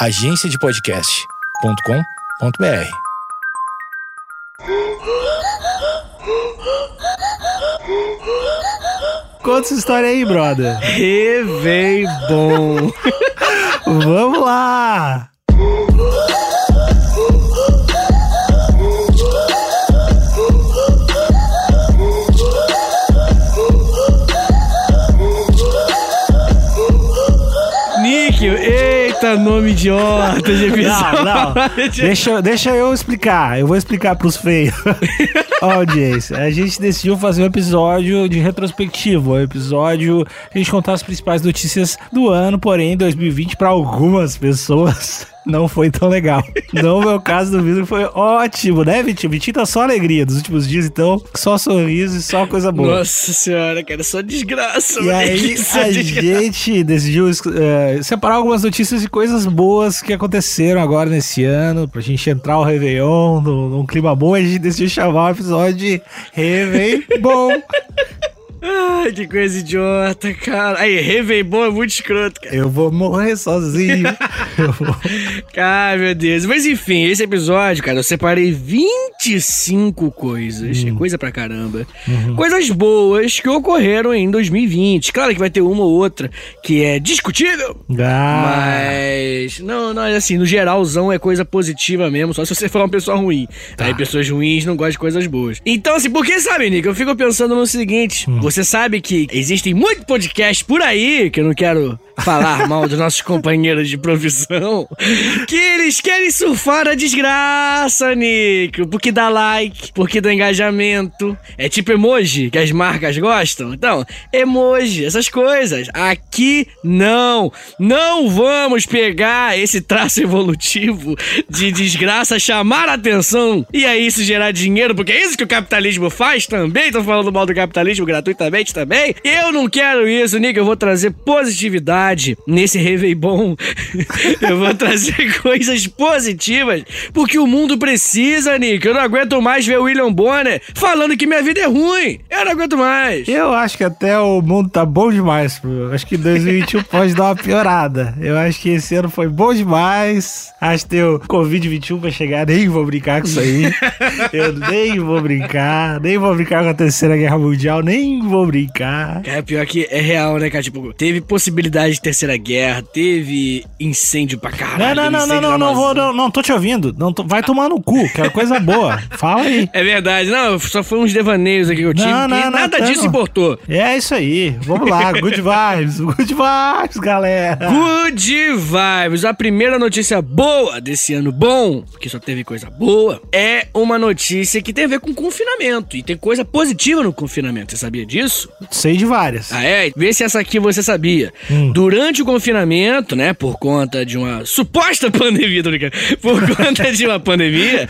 agenciadepodcast.com.br. Conta essa história aí, brother. Revei bom. Vamos lá! Nome idiota de episódio. Não, não. Deixa, deixa eu explicar. Eu vou explicar pros feios. Ó, audiência, a gente decidiu fazer um episódio de retrospectivo. Um episódio a gente contar as principais notícias do ano, porém, 2020, para algumas pessoas. Não foi tão legal. No meu caso do Vitor foi ótimo, né, Vitinho? Vitinho tá só alegria dos últimos dias, então só sorriso e só coisa boa. Nossa senhora, cara, só desgraça. E aí só a desgraça. gente decidiu eh, separar algumas notícias de coisas boas que aconteceram agora nesse ano, pra gente entrar o Réveillon num, num clima bom, a gente decidiu chamar o episódio de Réveillon. Ai, que coisa idiota, cara. Aí, Revei bom é muito escroto, cara. Eu vou morrer sozinho. Eu vou- Ai, meu Deus. Mas enfim, esse episódio, cara, eu separei 25 coisas. É coisa pra caramba. Coisas boas que ocorreram em 2020. Claro que vai ter uma ou outra que é discutível. Ah, Mas. Não, não, é assim, no geralzão é coisa positiva mesmo, só se você for uma pessoa ruim. Aí pessoas ruins não gostam de coisas boas. Então, assim, porque sabe, Nick? Eu fico pensando no seguinte: você sabe que existem muitos podcasts por aí, que eu não quero falar mal dos nossos companheiros de profissão, que eles querem surfar a desgraça, Nick. Porque dá like, porque dá engajamento. É tipo emoji que as marcas gostam. Então, emoji, essas coisas. Aqui não. Não vamos pegar esse traço evolutivo de desgraça, chamar a atenção e aí isso gerar dinheiro, porque é isso que o capitalismo faz também. Tô falando mal do capitalismo gratuitamente também. Eu não quero isso, Nick. Eu vou trazer positividade nesse Réveillon. eu vou trazer coisas positivas, porque o mundo precisa, Nick. Eu não aguento mais ver o William Bonner falando que minha vida é ruim. Eu não aguento mais. eu acho que até o mundo tá bom demais. pô. Acho que 2021 pode dar uma piorada. Eu acho que esse ano foi bom demais. Acho que tem o Covid-21 pra chegar. Nem vou brincar com isso aí. Eu nem vou brincar. Nem vou brincar com a Terceira Guerra Mundial. Nem vou brincar. Cara, pior que é real, né, cara? Tipo, teve possibilidade de terceira guerra, teve incêndio pra caralho. não, não, não, não, não, vou, não, não, tô te ouvindo. Não, tô- vai tomar no cu, quero coisa boa. Fala aí. É verdade, não, só foi uns devaneios aqui que eu tive, Não, não, que não, nada tá, disso importou. É isso aí. Vamos lá. Good vibes. Good vibes, galera. Good vibes. A primeira notícia boa desse ano bom, que só teve coisa boa, é uma notícia que tem a ver com confinamento. E tem coisa positiva no confinamento. Você sabia disso? Sei de várias. Ah, é? Vê se essa aqui você sabia. Durante o confinamento, né, por conta de uma suposta pandemia, tô brincando, por conta de uma pandemia,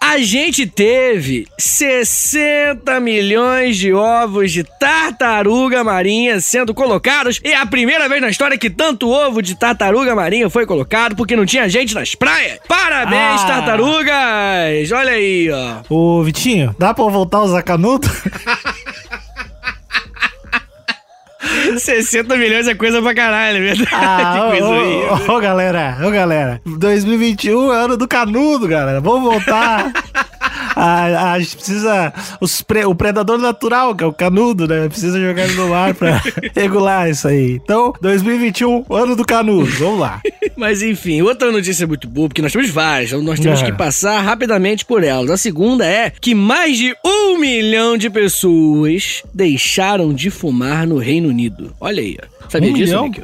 a gente teve 60 milhões de ovos de tartaruga marinha sendo colocados. E é a primeira vez na história que tanto ovo de tartaruga marinha foi colocado porque não tinha gente nas praias. Parabéns, Ah. tartarugas! Olha aí, ó. Ô, Vitinho, dá pra voltar a usar canudo? 60 milhões é coisa pra caralho, é verdade. Ah, coisa ô, aí. ô, ô, galera, ô, galera. 2021 é ano do canudo, galera. Vamos voltar. A, a gente precisa. os pre- o predador natural, que é o canudo, né? Precisa jogar ele no mar pra regular isso aí. Então, 2021, ano do canudo. Vamos lá. Mas enfim, outra notícia muito boa, porque nós temos várias, então nós temos É. que passar rapidamente por elas. A segunda é que mais de um milhão de pessoas deixaram de fumar no Reino Unido. Olha aí, ó. Sabia um disso, milhão? Nick?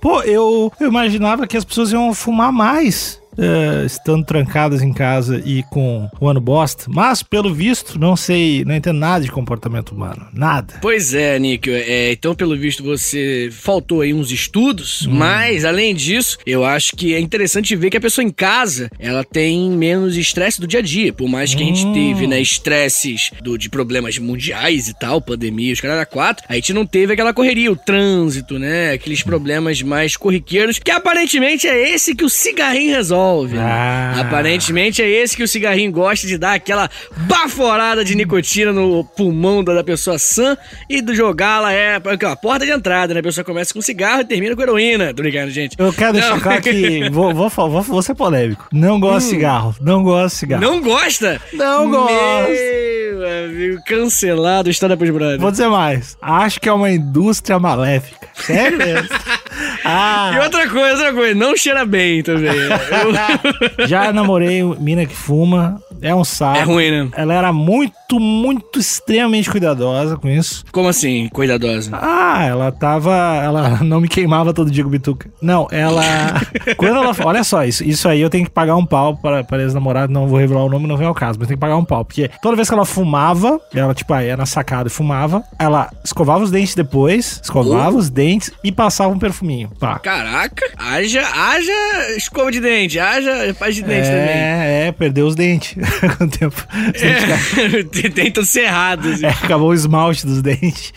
Pô, eu, eu imaginava que as pessoas iam fumar mais. Eh, estando trancadas em casa e com o ano bosta, mas pelo visto, não sei, não entendo nada de comportamento humano, nada. Pois é, Nick. É, então, pelo visto, você faltou aí uns estudos, Hum. mas, além disso, eu acho que é interessante ver que a pessoa em casa, ela tem menos estresse do dia a dia. Por mais que a gente Hum. teve, né, estresses do, de problemas mundiais e tal, pandemia, os caras quatro, a gente não teve aquela correria, o trânsito, né, aqueles problemas mais corriqueiros, que aparentemente é esse que o cigarrinho resolve. Resolve. né? Ah. Aparentemente é esse que o cigarrinho gosta de dar aquela baforada de nicotina no pulmão da pessoa sã e do jogá-la é a porta de entrada, né? A pessoa começa com cigarro e termina com heroína. Tô brincando, gente. Eu quero deixar Não. claro que. Vou, vou, vou, vou ser polêmico. Não gosto de cigarro. Não gosto de cigarro. Não gosta? Não gosto. Meu amigo, cancelado, história pros brothers. Vou dizer mais. Acho que é uma indústria maléfica. Sério mesmo. Ah, E outra coisa, outra coisa, não cheira bem também. Eu- já namorei mina que fuma. É um saco. É ruim, né? Ela era muito, muito extremamente cuidadosa com isso. Como assim, cuidadosa? Ah, ela tava. Ela não me queimava todo dia com bituca. Não, ela. quando ela. Olha só, isso, isso aí eu tenho que pagar um pau para, para ex-namorado. Não vou revelar o nome, não vem ao caso, mas tem que pagar um pau. Porque toda vez que ela fumava, ela, tipo, aí na sacada e fumava, ela escovava os dentes depois, escovava os dentes e passava um perfuminho. Pá. Caraca, haja, haja escova de dente, haja paz de dente também. É, é, perdeu os dentes com o tempo. Os dentes É, tem todos cerrados. É, acabou o esmalte dos dentes.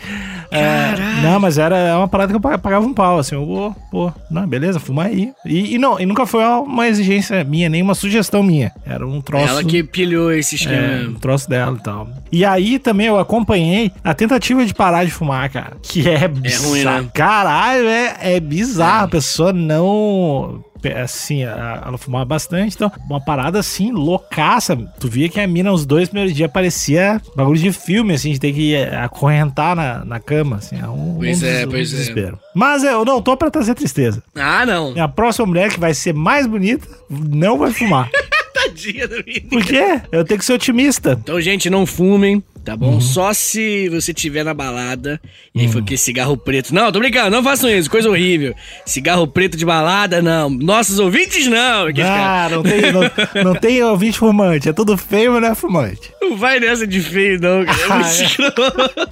É, não, mas era uma parada que eu pa- pagava um pau, assim, eu, pô, pô, não, beleza, fuma aí. E, e não, e nunca foi uma exigência minha, nem uma sugestão minha. Era um troço. Ela que pilhou esse É, esquema. um troço dela e tal. E aí também eu acompanhei a tentativa de parar de fumar, cara. Que é bizarro. ruim, né? Caralho, é, é bizarro. A pessoa não. Assim, ela fumava bastante, então, uma parada assim, loucaça. Tu via que a mina, os dois primeiros dias, parecia bagulho de filme, assim, de ter que eh, acorrentar na, na cama, assim. É um, Pois um é, um pois é. desespero. Mas eu não tô pra trazer tristeza. Ah, não. A próxima mulher que vai ser mais bonita não vai fumar. Tadinha da menina. Por quê? Eu tenho que ser otimista. Então, gente, não fumem, tá Uhum. bom? Só se você tiver na balada e aí foi que cigarro preto. Não, tô brincando, não façam isso, coisa horrível. Cigarro preto de balada, não. Nossos ouvintes, não. Ah, caras- não tem, não, não tem ouvinte fumante. É tudo feio, mas não é fumante. Não vai nessa de feio, não, cara. É Ah,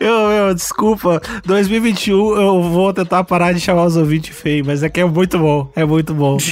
é. Eu, eu, desculpa. 2021 eu vou tentar parar de chamar os ouvintes feios, mas é que é muito bom. É muito bom.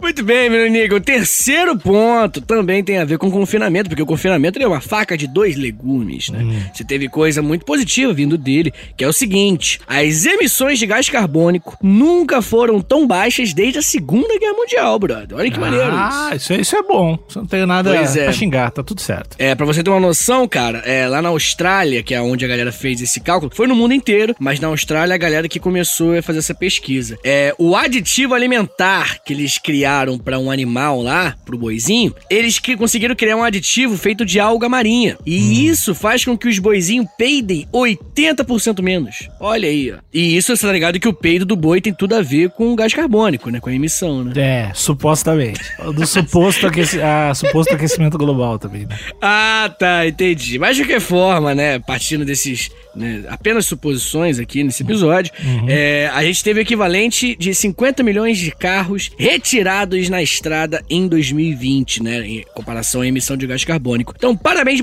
Muito bem, meu amigo. O terceiro ponto também tem a ver com confinamento, porque o confinamento é uma faca de dois legumes, né? Você teve coisa muito positiva vindo dele, que é o seguinte: as emissões de gás carbônico nunca foram tão baixas desde a Segunda Guerra Mundial, brother. Olha que maneiro Ah, isso. isso, é- isso é bom. Isso não tem nada Pois é. pra xingar, tá tudo certo. É, pra você ter uma noção, cara, é, lá na Austrália, que é onde a galera fez esse cálculo, foi no mundo inteiro, mas na Austrália a galera que começou a fazer essa pesquisa. É, o aditivo alimentar que eles criaram pra um animal lá, pro boizinho, eles que conseguiram criar um aditivo feito de alga marinha. E isso faz com que os boizinhos peidem 80% menos. Olha aí, ó. E isso, você tá ligado que o peido do boi tem tudo a ver com o gás carbônico, né? Com a emissão, né? É, supostamente. Do suposto, aqueci, ah, suposto aquecimento global também, né? Ah, tá, entendi. Mas de qualquer forma, né, partindo desses né, apenas suposições aqui nesse episódio, é, a gente teve o equivalente de 50 milhões de carros retirados na estrada em 2020, né, em comparação à emissão de gás carbônico. Então, parabéns,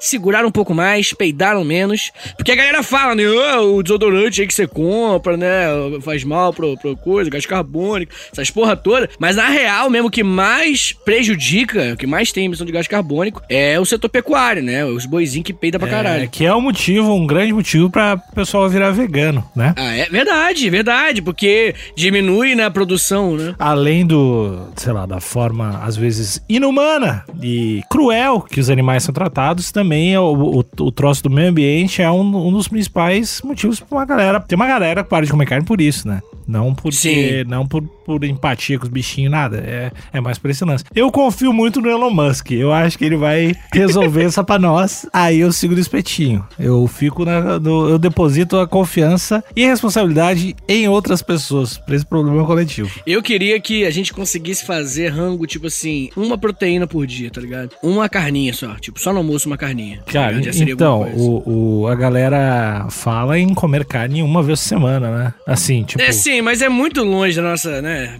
seguraram um pouco mais, peidaram menos, porque a galera fala, né, "Ah, o desodorante aí que você compra, né, faz mal pro, pro coisa, gás carbônico, essas porra toda, mas na real mesmo o que mais prejudica, o que mais tem emissão de gás carbônico é o setor pecuário, né, os boizinhos que peidam pra É, caralho. que é um motivo, um grande motivo pra pessoal virar vegano, né? Ah, é verdade, verdade, porque diminui na produção, né? Além do, sei lá, da forma às vezes inumana e cruel que os animais são tratados, também é o, o, o troço do meio ambiente é um, um dos principais motivos pra uma galera. Tem uma galera que para de comer carne por isso, né? Não porque, Sim. não por, por empatia com os bichinhos, nada. É, é mais por esse lance. Eu confio muito no Elon Musk. Eu acho que ele vai resolver isso pra nós. Aí eu sigo no espetinho. Eu fico na. no- eu deposito a confiança e a responsabilidade em outras pessoas pra esse problema coletivo. Eu queria que a gente conseguisse fazer rango, tipo assim, uma proteína por dia, tá ligado? Uma carninha só, tipo, só no almoço uma carninha. Cara, então, o, o- a galera fala em comer carne uma vez por semana, né? Assim, tipo. É sim, mas é muito longe da nossa, né?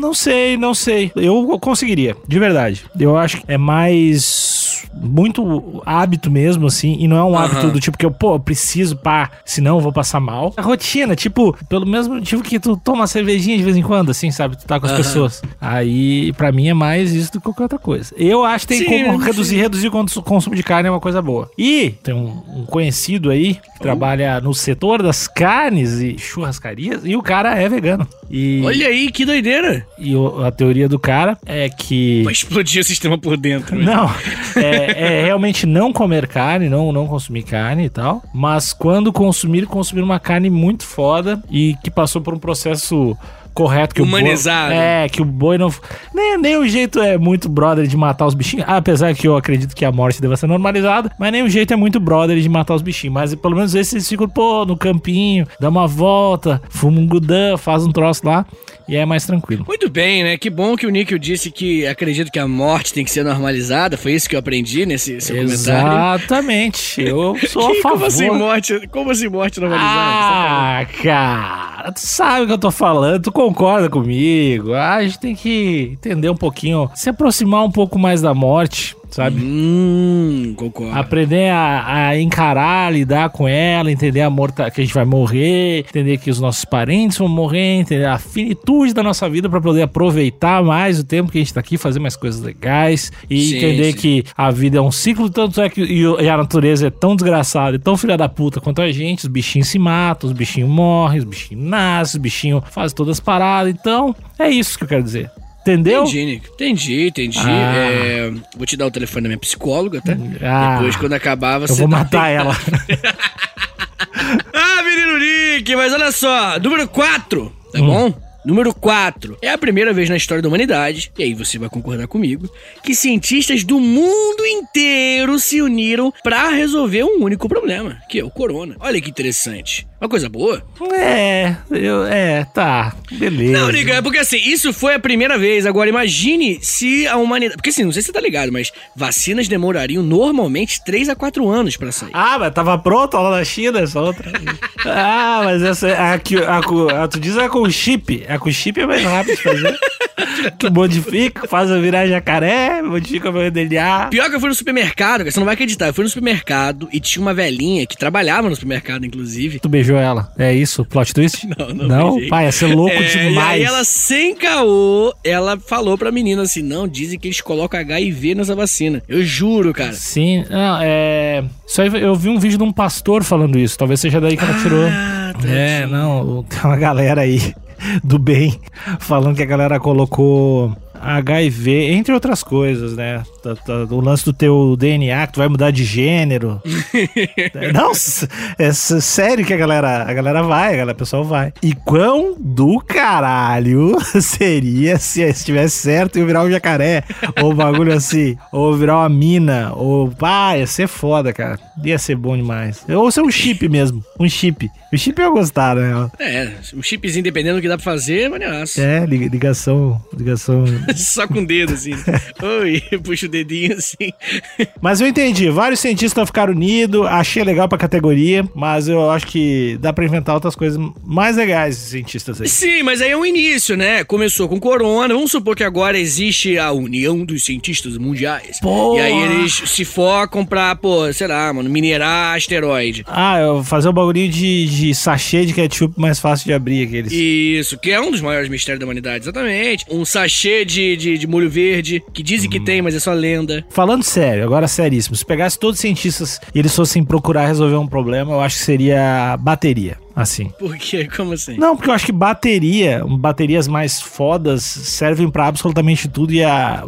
Não sei, não sei. Eu conseguiria, de verdade. Eu acho que é mais muito hábito mesmo, assim, e não é um Aham. hábito do tipo que eu, pô, eu preciso, pá, senão eu vou passar mal. A rotina, tipo, pelo mesmo motivo que tu toma uma cervejinha de vez em quando, assim, sabe? Tu tá com as Aham. pessoas. Aí, pra mim, é mais isso do que qualquer outra coisa. Eu acho que tem Sim, como sim. reduzir, reduzir o cons- consumo de carne é uma coisa boa. E tem um, um conhecido aí que trabalha no setor das carnes e churrascarias, e o cara é vegano. E, Olha aí, que doideira. e o- a teoria do cara é que. Vai explodir o sistema por dentro. né? Não, é, é realmente não comer carne, não, não consumir carne e tal. Mas quando consumir, consumir uma carne muito foda e que passou por um processo correto que Humanizado. o boi, é que o boi não nem, nem o jeito é muito brother de matar os bichinhos apesar que eu acredito que a morte deva ser normalizada mas nem o jeito é muito brother de matar os bichinhos mas pelo menos esses ficam pô no campinho dá uma volta fuma um gudã faz um troço lá e é mais tranquilo Muito bem, né? Que bom que o Níquel disse que acredita que a morte tem que ser normalizada. Foi isso que eu aprendi nesse seu comentário. Exatamente. Eu sou a Que- favor. como assim morte? Como assim morte normalizada? Ah, cara, tu sabe o que eu tô falando, tu concorda comigo. Ah, a gente tem que entender um pouquinho, se aproximar um pouco mais da morte, sabe? Hum, concordo. Aprender a, a encarar, lidar com ela, entender a morta, que a gente vai morrer, entender que os nossos parentes vão morrer, entender a finitude da nossa vida pra poder aproveitar mais o tempo que a gente tá aqui, fazer mais coisas legais e Sim, entender sim. que a vida é um ciclo, tanto é que e e a natureza é tão desgraçada e tão filha da puta quanto a gente, os bichinhos se matam, os bichinhos morrem, os bichinhos nascem, os bichinhos fazem todas as paradas, então é isso que eu quero dizer. Entendeu? Entendi. Entendi, entendi. Ah. É, vou te dar o telefone da minha psicóloga, tá? Ah, Depois, quando acabar, você. eu vou dá- matar ela. Ah, menino Nick, mas olha só, número 4, tá Hum. bom? Número 4. É a primeira vez na história da humanidade, e aí você vai concordar comigo, que cientistas do mundo inteiro se uniram pra resolver um único problema, que é o corona. Olha que interessante. Uma coisa boa. É, eu, é, tá, beleza. Não, Nick, é porque assim, isso foi a primeira vez. Agora, imagine se a humanidade. Porque assim, não sei se você tá ligado, mas vacinas demorariam normalmente 3 a 4 anos pra sair. Ah, mas tava pronto lá na China, essa outra. ah, mas essa a, que- a, com- a, tu diz a com chip. A com chip é mais rápido de fazer. tu modifica, faz eu virar jacaré, modifica meu DNA. Pior que eu fui no supermercado, cara, você não vai acreditar. Eu fui no supermercado e tinha uma velhinha que trabalhava no supermercado, inclusive. Tu beijou ela. É isso? Plot twist? Não, não Não? beijei. Pai, ia ser louco É, demais. E aí ela, sem caô, ela falou pra menina assim: não, dizem que eles colocam HIV nessa vacina. Eu juro, cara. Sim, não, é. Aí eu vi um vídeo de um pastor falando isso. Talvez seja daí que ela tirou. Ah, tá. É, não, tem uma galera aí do bem falando que a galera colocou HIV, entre outras coisas, né? Tá- tá- O lance do teu DNA, que tu vai mudar de gênero. não, é s- sério que a galera, a galera vai, a galera, o pessoal vai. E quão do caralho seria se estivesse certo e eu virar um jacaré, ou um bagulho assim, ou virar uma mina, ou pá, ia ser foda, cara. Ia ser bom demais. Ou ser um chip mesmo, um chip. O chip eu gostar, né? É, um chipzinho dependendo do que dá pra fazer, é maneiraço. É, li- ligação, ligação. Só com o dedo, assim. Oi, puxa o dedinho assim. Mas eu entendi, vários cientistas ficaram unidos, achei legal pra categoria, mas eu acho que dá pra inventar outras coisas mais legais, esses cientistas aí. Sim, mas aí é um início, né? Começou com corona. Vamos supor que agora existe a União dos Cientistas Mundiais. Porra! E aí eles se focam pra, pô, sei lá, mano, minerar asteroide. Ah, eu vou fazer o bagulho de, de sachê de ketchup mais fácil de abrir aqueles. Isso, que é um dos maiores mistérios da humanidade, exatamente. Um sachê de, de, de molho verde, que dizem Hum. que tem, mas é só lenda. Falando sério, agora seríssimo, se pegasse todos os cientistas e eles fossem procurar resolver um problema, eu acho que seria bateria, assim. Por quê? Como assim? Não, porque eu acho que bateria, baterias mais fodas servem pra absolutamente tudo e a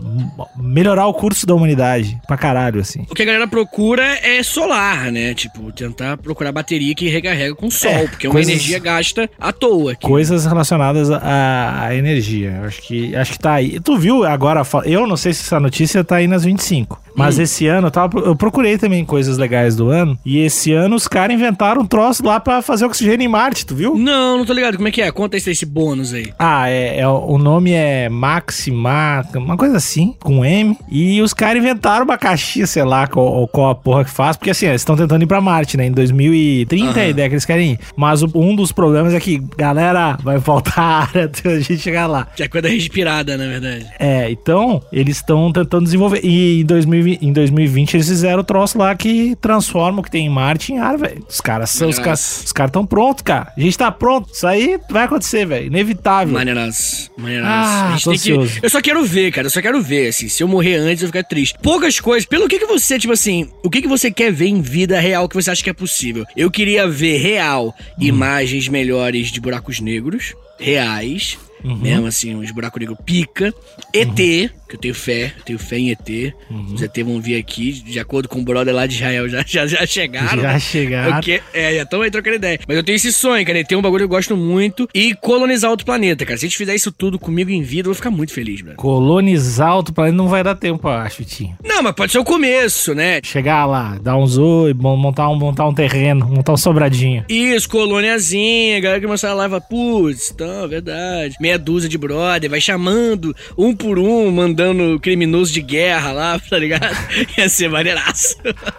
melhorar o curso da humanidade pra caralho, assim. O que a galera procura é solar, né? Tipo, tentar procurar bateria que recarrega com sol, É, porque é uma coisas- energia gasta à toa. aqui. Coisas relacionadas à, à energia. Eu acho que, acho que tá aí. Tu viu agora? Eu não sei se essa notícia tá aí nas 25. Mas esse ano eu, tava, eu procurei também coisas legais do ano. E esse ano os caras inventaram um troço lá pra fazer oxigênio em Marte, tu viu? Não, não tô ligado. Como é que é? Conta esse, esse bônus aí. Ah, é, é- o nome é Maxima, uma coisa assim, com M. E os caras inventaram uma caixinha, sei lá, qual, qual a porra que faz. Porque assim, eles estão tentando ir pra Marte, né? Em 2030 é a ideia que eles querem ir. Mas o- um dos problemas é que, galera, vai faltar área até a gente chegar lá. Que é coisa respirada, na verdade. É, então, eles estão tentando desenvolver. E em 2000, em 2020 eles fizeram o troço lá que transforma o que tem em Marte em ar, velho. Os caras são, os caras os caras estão prontos, cara. A gente tá pronto. Isso aí vai acontecer, velho. Inevitável. Maneiras. Maneiras. Ah, a gente tô tem que... ansioso. Eu só quero ver, cara. Eu só quero ver, assim. Se eu morrer antes, eu vou ficar triste. Poucas coisas. Pelo que que você, tipo assim, o que que você quer ver em vida real que você acha que é possível? Eu queria ver real imagens melhores de buracos negros. Reais. Mesmo assim, uns buracos negros pica. ET, que eu tenho fé, eu tenho fé em ET. Os ET vão vir aqui, de acordo com o brother lá de Israel, já, já, já chegaram. Já chegaram. Porque, é, já estão aí trocando ideia. Mas eu tenho esse sonho, cara. E tem um bagulho que eu gosto muito. E colonizar outro planeta, cara. Se a gente fizer isso tudo comigo em vida, eu vou ficar muito feliz, velho. Colonizar outro planeta não vai dar tempo, eu acho, Tinho. Não, mas pode ser o começo, né? Chegar lá, dar um zoom, montar um, montar um terreno, montar um sobradinho. Isso, colôniazinha, galera que começar a live, putz, então, verdade. Meia dúzia de brother, vai chamando um por um, mandando criminoso de guerra lá, tá ligado? Ia ser maneiraço.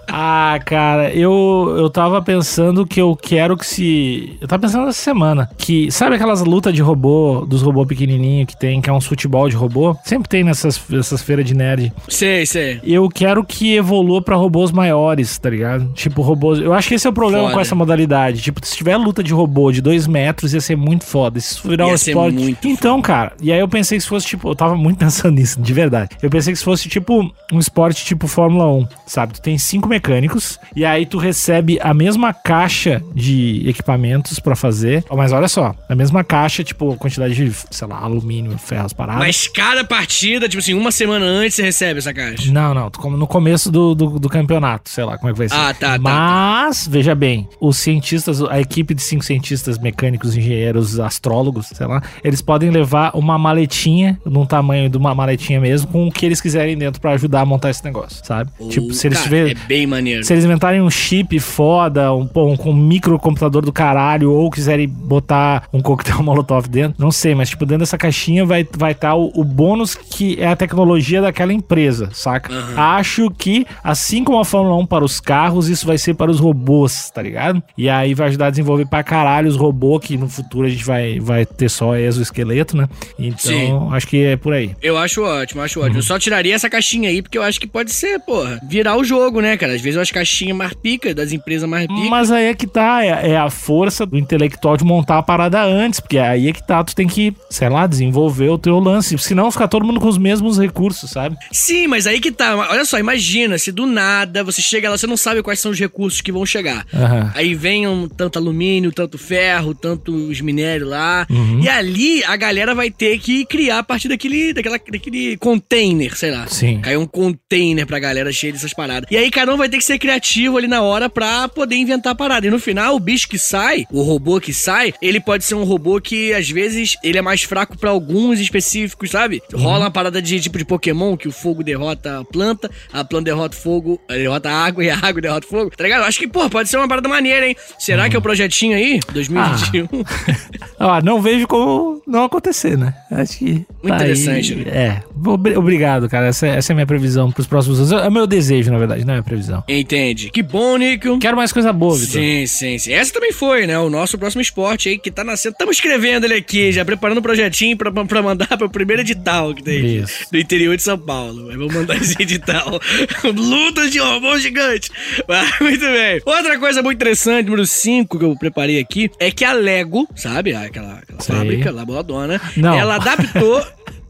Ah, cara, eu, eu tava pensando que eu quero que se. Eu tava pensando essa semana. Que. Sabe aquelas lutas de robô, dos robôs pequenininhos que tem, que é uns futebol de robô? Sempre tem nessas, nessas feiras de nerd. sei, sei. Eu quero que evolua pra robôs maiores, tá ligado? Tipo, robôs. Eu acho que esse é o problema Foda. com essa modalidade. Tipo, se tiver luta de robô de dois metros, ia ser muito foda. Isso virar Ia um esporte. então, cara, e aí eu pensei que se fosse, tipo, eu tava muito pensando nisso, de verdade. Eu pensei que se fosse, tipo, um esporte tipo Fórmula 1, sabe? Tu tem cinco mecânicos, e aí tu recebe a mesma caixa de equipamentos pra fazer. Mas olha só, a mesma caixa, tipo, quantidade de, sei lá, alumínio, ferro, as paradas. Mas cada partida, tipo assim, uma semana antes você recebe essa caixa. Não, não, como no começo do, do, do campeonato, sei lá como é que vai ser. Ah, tá, tá, Mas, veja bem, os cientistas, a equipe de cinco cientistas mecânicos, engenheiros, astrólogos, sei lá, eles podem levar uma maletinha, num tamanho de uma maletinha mesmo, com o que eles quiserem dentro pra ajudar a montar esse negócio, sabe? tipo, se eles cara, tiverem. É bem maneiro. Se eles inventarem um chip foda, um, um, um microcomputador do caralho, ou quiserem botar um coquetel molotov dentro, não sei, mas tipo, dentro dessa caixinha vai estar vai tá o, o bônus que é a tecnologia daquela empresa, saca? Acho que, assim como a Fórmula 1 para os carros, isso vai ser para os robôs, tá ligado? E aí vai ajudar a desenvolver pra caralho os robôs, que no futuro a gente vai, vai ter só exoesqueleto, né? Então, Sim. acho que é por aí. Eu acho ótimo, acho ótimo. Eu só tiraria essa caixinha aí, porque eu acho que pode ser, porra, virar o jogo, né, cara? Às vezes eu acho caixinha mais pica, das empresas mais pica. Mas aí é que tá, é, é a força do intelectual de montar a parada antes, porque aí é que tá, tu tem que, sei lá, desenvolver o teu lance, senão fica todo mundo com os mesmos recursos, sabe? Sim, mas aí que tá. Olha só, imagina, se do nada você chega lá, você não sabe quais são os recursos que vão chegar. Aham. Aí vem um, tanto alumínio, tanto ferro, tanto os minérios lá. Uhum. E ali a galera vai ter que criar a partir daquele, daquela, daquele container, sei lá. Sim. Caiu um container pra galera cheio dessas paradas. E aí cada um vai ter que ser criativo ali na hora pra poder inventar a parada. E no final, o bicho que sai, o robô que sai, ele pode ser um robô que às vezes ele é mais fraco pra alguns específicos, sabe? Rola uma parada de tipo de Pokémon que o fogo derrota a planta, a planta derrota o fogo, derrota a água e a água derrota o fogo. Tá ligado? Acho que, pô, pode ser uma parada maneira, hein? Será que é o projetinho aí? 2021? Ah, não vejo como não acontecer, né? Acho que. Muito interessante, né? É. Obri- Obrigado, cara. Essa, essa é a minha previsão pros próximos anos. É o meu desejo, na verdade, não é a minha previsão. Entende? Que bom, Nico. Quero mais coisa boa, Vitor. Sim, sim, sim. Essa também foi, né? O nosso próximo esporte aí que tá nascendo. Estamos escrevendo ele aqui, já preparando um projetinho pra, pra mandar pro primeiro edital que tem Isso. do interior de São Paulo. Mas vamos mandar esse edital. Lutas de robô gigante. Mas, muito bem. Outra coisa muito interessante, número 5 que eu preparei aqui, é que a Lego, sabe? Aquela, aquela fábrica lá, boladona, Não. ela adaptou.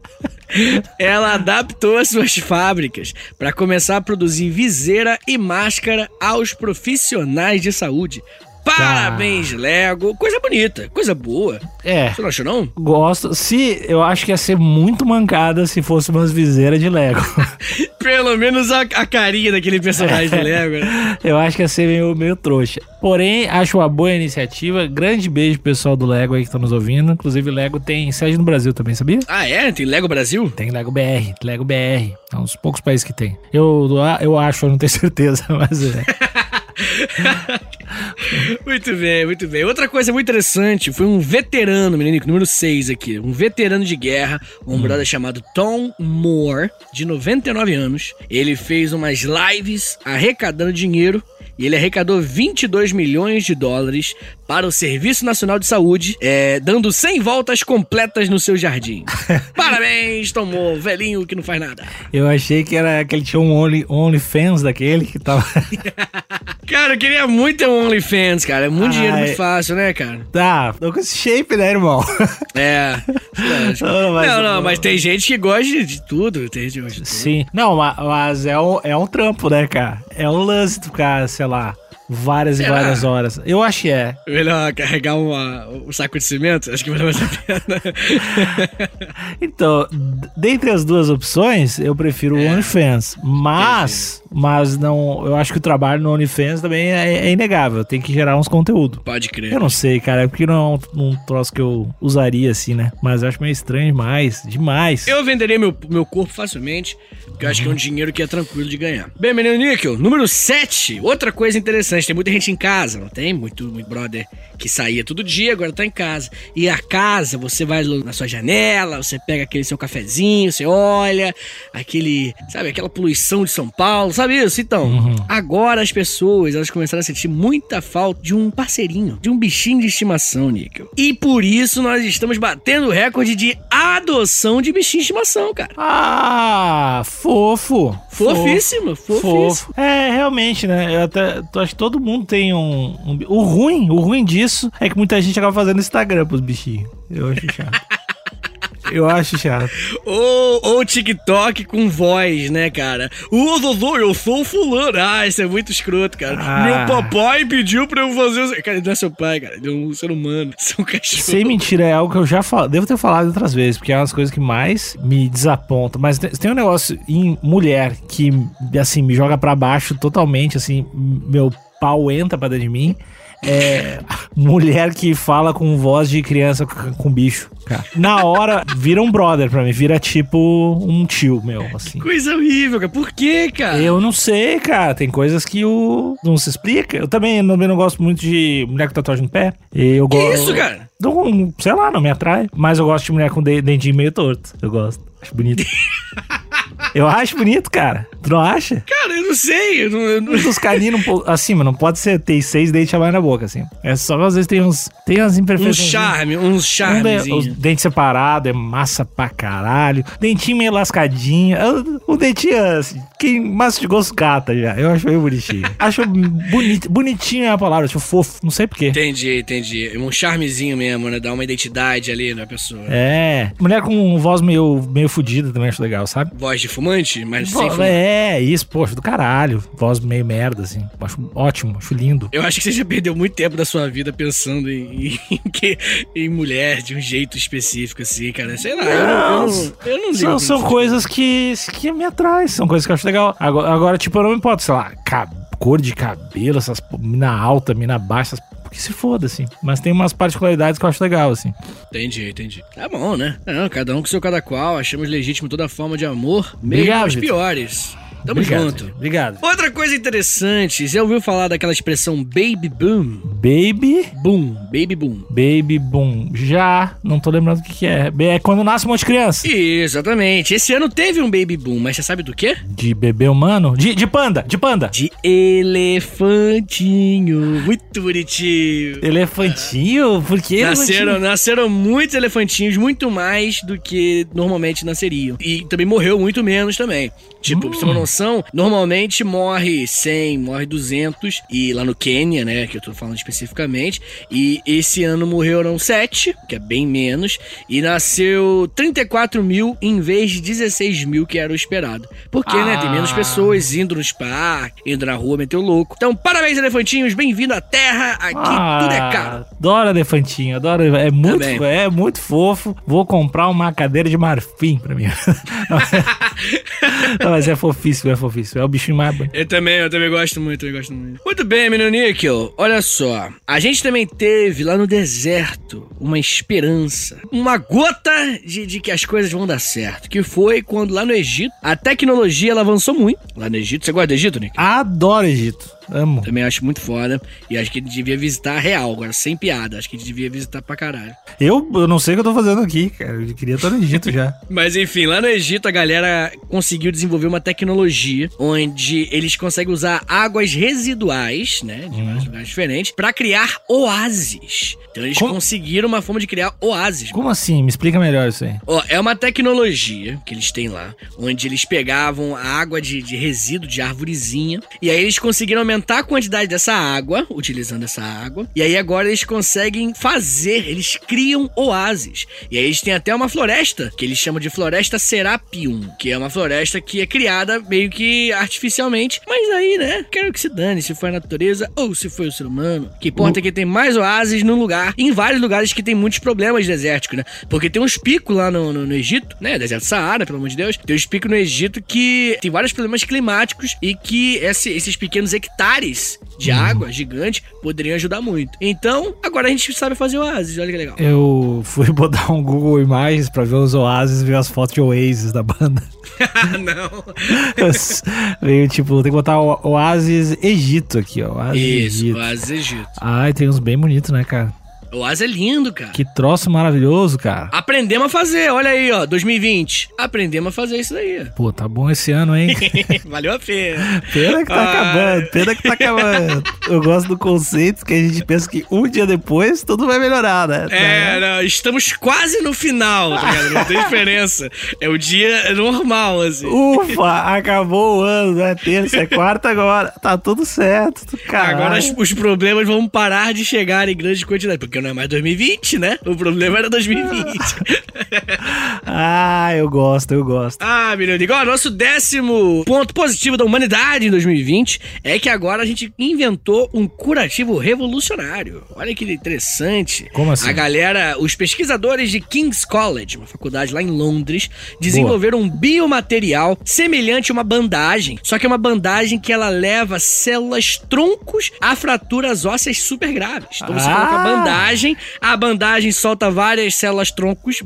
Ela adaptou as suas fábricas para começar a produzir viseira e máscara aos profissionais de saúde. Parabéns, Lego. Coisa bonita, coisa boa. É. Você não achou, não? Gosto. Se eu acho que ia ser muito mancada se fosse umas viseiras de Lego. Pelo menos a, a carinha daquele personagem do Lego, né? eu acho que ia ser meio, meio trouxa. Porém, acho uma boa iniciativa. Grande beijo pro pessoal do Lego aí que tá nos ouvindo. Inclusive, Lego tem sede no Brasil também, sabia? Ah, é? Tem Lego Brasil? Tem Lego BR, Lego BR. É uns poucos países que tem. Eu, eu acho, eu não tenho certeza, mas é. Muito bem, muito bem. Outra coisa muito interessante foi um veterano, menino, número 6 aqui. Um veterano de guerra, um brother chamado Tom Moore, de 99 anos. Ele fez umas lives arrecadando dinheiro e ele arrecadou 22 milhões de dólares para o Serviço Nacional de Saúde, é, dando 100 voltas completas no seu jardim. Parabéns, tomou, velhinho que não faz nada. Eu achei que era que ele tinha um Only, OnlyFans daquele que tava. Cara, eu queria muito ter um OnlyFans, cara. É muito dinheiro, Ai. muito fácil, né, cara? tá, tô com esse shape, né, irmão? É. Não, mas- não, não, mas tem gente que gosta de, tudo. Tem gente que gosta de tudo. Sim. Não, ma- mas é um, é um trampo, né, cara? É um lance tu ficar, sei lá, várias e Será? várias horas. Eu acho que é. Melhor carregar uma, um saco de cimento? Acho que vale mais a pena. Então, dentre as duas opções, eu prefiro o OnlyFans. Mas, mas não, eu acho que o trabalho no OnlyFans também é, é inegável. Tem que gerar uns conteúdos. Pode crer. Eu não sei, cara, é porque não é um, um troço que eu usaria assim, né? Mas eu acho meio estranho demais, demais. Eu venderia meu, meu corpo facilmente, porque eu acho que é um dinheiro que é tranquilo de ganhar. Bem, menino Níquel, número 7. Outra coisa interessante, tem muita gente em casa, não tem? Muito, muito brother que saía todo dia, agora tá em casa. E a casa, você vai na sua janela, você pega aquele seu cafezinho, você olha, aquele, sabe, aquela poluição de São Paulo, sabe isso? Então, agora as pessoas, elas começaram a sentir muita falta de um parceirinho, de um bichinho de estimação, Níquel. E por isso nós estamos batendo o recorde de adoção de bichinho de estimação, cara. Ah, fofo. Fofíssimo, Fofo. fofíssimo. Fofo. É, realmente, né? Eu até eu acho que todo mundo tem um, um- O ruim, o ruim disso é que muita gente acaba fazendo Instagram pros bichinhos. Eu acho chato. Eu acho chato. Ou, ou TikTok com voz, né, cara? Ô, Dodô, eu sou o fulano. Ah, isso é muito escroto, cara. Ah. Meu papai pediu pra eu fazer... Cara, ele não é seu pai, cara. Ele é um ser humano. Você é um cachorro. Sem mentira, é algo que eu já falo, devo ter falado outras vezes, porque é uma das coisas que mais me desaponta. Mas tem, tem um negócio em mulher que, assim, me joga pra baixo totalmente, assim, meu pau entra pra dentro de mim. É mulher que fala com voz de criança com, bicho, cara. Na hora, vira um brother pra mim, vira tipo um tio meu, assim. Coisa horrível, cara. Por quê, cara? Eu não sei, cara. Tem coisas que o não se explica. Eu também, também não gosto muito de mulher com tatuagem no pé. Eu Que isso, cara? Não, sei lá, não me atrai. Mas eu gosto de mulher com de- dentinho meio torto. Eu gosto. Acho bonito. eu acho bonito, cara. Tu não acha? Cara, eu não sei. Eu não, eu não- Um dos caninos um pouco. Assim, mas não pode ser ter seis dentes a mais na boca, assim. É só às vezes tem uns. Tem umas Um imperfeições. charme, um Um de, os dentes separados, é massa pra caralho. Dentinho meio lascadinho. O dentinho, assim, quem mastigou os cata já. Eu acho meio bonitinho. acho bonito, bonitinho é a palavra, acho fofo. Não sei porquê. Entendi, entendi. Um charmezinho mesmo, né? Dá uma identidade ali na pessoa. É. Mulher com voz meio, meio fodida também acho legal, sabe? Voz de fumante, mas sem Vo- fumar. é, isso, poxa, do caralho. Voz meio merda, assim. Acho ótimo, acho lindo. Eu acho que você já perdeu muito tempo da sua vida pensando em, em, em mulher de um jeito específico, assim, cara. Sei lá, eu não, eu não, eu não ligo São, são coisas que, que me atraem, são coisas que eu acho legal. Agora, agora tipo, eu não me importo, sei lá, ca- cor de cabelo, essas mina alta, mina baixa, essas- que se foda, assim. Mas tem umas particularidades que eu acho legal, assim. Entendi, entendi. Tá bom, né? Não, cada um com seu cada qual. Achamos legítimo toda forma de amor, mesmo Obrigado, as piores. Tamo Obrigado, junto. Obrigado. Outra coisa interessante, você ouviu falar daquela expressão baby boom? Baby, Boom, baby boom. baby boom. Já, não tô lembrando o que, que é. É quando nasce um monte de criança. Exatamente. Esse ano teve um baby boom, mas você sabe do quê? De bebê humano? De, de panda, de panda. De elefantinho. Muito bonitinho. Elefantinho? Por que Nasceram, elefantinho? nasceram muitos elefantinhos, muito mais do que normalmente nasceriam. E também morreu muito menos também. Tipo, pra você ter noção, normalmente morre 100, morre 200. E lá no Quênia, né, que eu tô falando especificamente. E esse ano morreram 7, que é bem menos. E nasceu 34 mil em vez de 16 mil, que era o esperado. Porque, né, tem menos Ah. pessoas indo nos parques, indo na rua, meteu louco. Então, parabéns, elefantinhos, bem-vindo à Terra. Aqui tudo é caro. Adoro elefantinho, adoro. É muito, é muito fofo. Vou comprar uma cadeira de marfim pra mim. Não, mas é fofíssimo, é fofíssimo. É o bichinho mais bonito. Eu também, eu também gosto muito, eu gosto muito. Muito bem, menino Níquel. Olha só. A gente também teve lá no deserto uma esperança, uma gota de, de que as coisas vão dar certo. Que foi quando lá no Egito a tecnologia ela avançou muito. Lá no Egito, você gosta do Egito, Nick? Adoro Egito. Amo. Também acho muito foda. E acho que ele devia visitar real, agora sem piada. Acho que ele devia visitar pra caralho. Eu, eu não sei o que eu tô fazendo aqui, cara. Eu queria estar no Egito já. Mas enfim, lá no Egito a galera conseguiu desenvolver uma tecnologia onde eles conseguem usar águas residuais, né, de vários lugares diferentes, pra criar oásis. Então eles Como? conseguiram uma forma de criar oásis. Como assim? Me explica melhor isso aí. Ó, é uma tecnologia que eles têm lá, onde eles pegavam a água de, de resíduo de árvorezinha, e aí eles conseguiram aumentar a quantidade dessa água, utilizando essa água, e aí agora eles conseguem fazer, eles criam oásis. E aí eles têm até uma floresta, que eles chamam de Floresta Serapium, que é uma floresta que é criada meio que artificialmente, mas aí, né, quero que se dane se foi a natureza ou se foi o ser humano. O que importa é que tem mais oásis num lugar, em vários lugares que tem muitos problemas desérticos, né? Porque tem uns picos lá no, no, no Egito, né? Deserto Saara, pelo amor de Deus. Tem uns picos no Egito que tem vários problemas climáticos e que esse- esses pequenos hectares de água gigante poderiam ajudar muito. Então, agora a gente sabe fazer oásis, olha que legal. Eu fui botar um Google Imagens pra ver os oásis e ver as fotos de Oasis da banda. Não. Veio tipo, tem que botar o Oasis Egito aqui, ó. Oasis Isso, Egito. oásis Egito. Ai, tem uns bem bonitos, né, cara? Oásis é lindo, cara. Que troço maravilhoso, cara. Aprendemos a fazer, olha aí, ó, 2020. Aprendemos a fazer isso daí. Pô, tá bom esse ano, hein? Valeu a pena. Pena que tá Ah. acabando, pena que tá acabando. Eu gosto do conceito que a gente pensa que um dia depois tudo vai melhorar, né? É, não, estamos quase no final, tá ligado? Não tem diferença. É o dia normal, assim. Ufa, acabou o ano, é terça, é quarta agora. Tá tudo certo, cara. Agora os, os problemas vão parar de chegar em grande quantidade, porque não é mais 2020, né? O problema era 2020. Ah, eu gosto, eu gosto. ah, Deus. Ó, nosso décimo ponto positivo da humanidade em 2020 é que agora a gente inventou um curativo revolucionário. Olha que interessante. Como assim? A galera, os pesquisadores de King's College, uma faculdade lá em Londres, desenvolveram um biomaterial semelhante a uma bandagem, só que é uma bandagem que ela leva células troncos a fraturas ósseas super graves. Então você Ah! coloca a bandagem, a bandagem solta várias células troncos,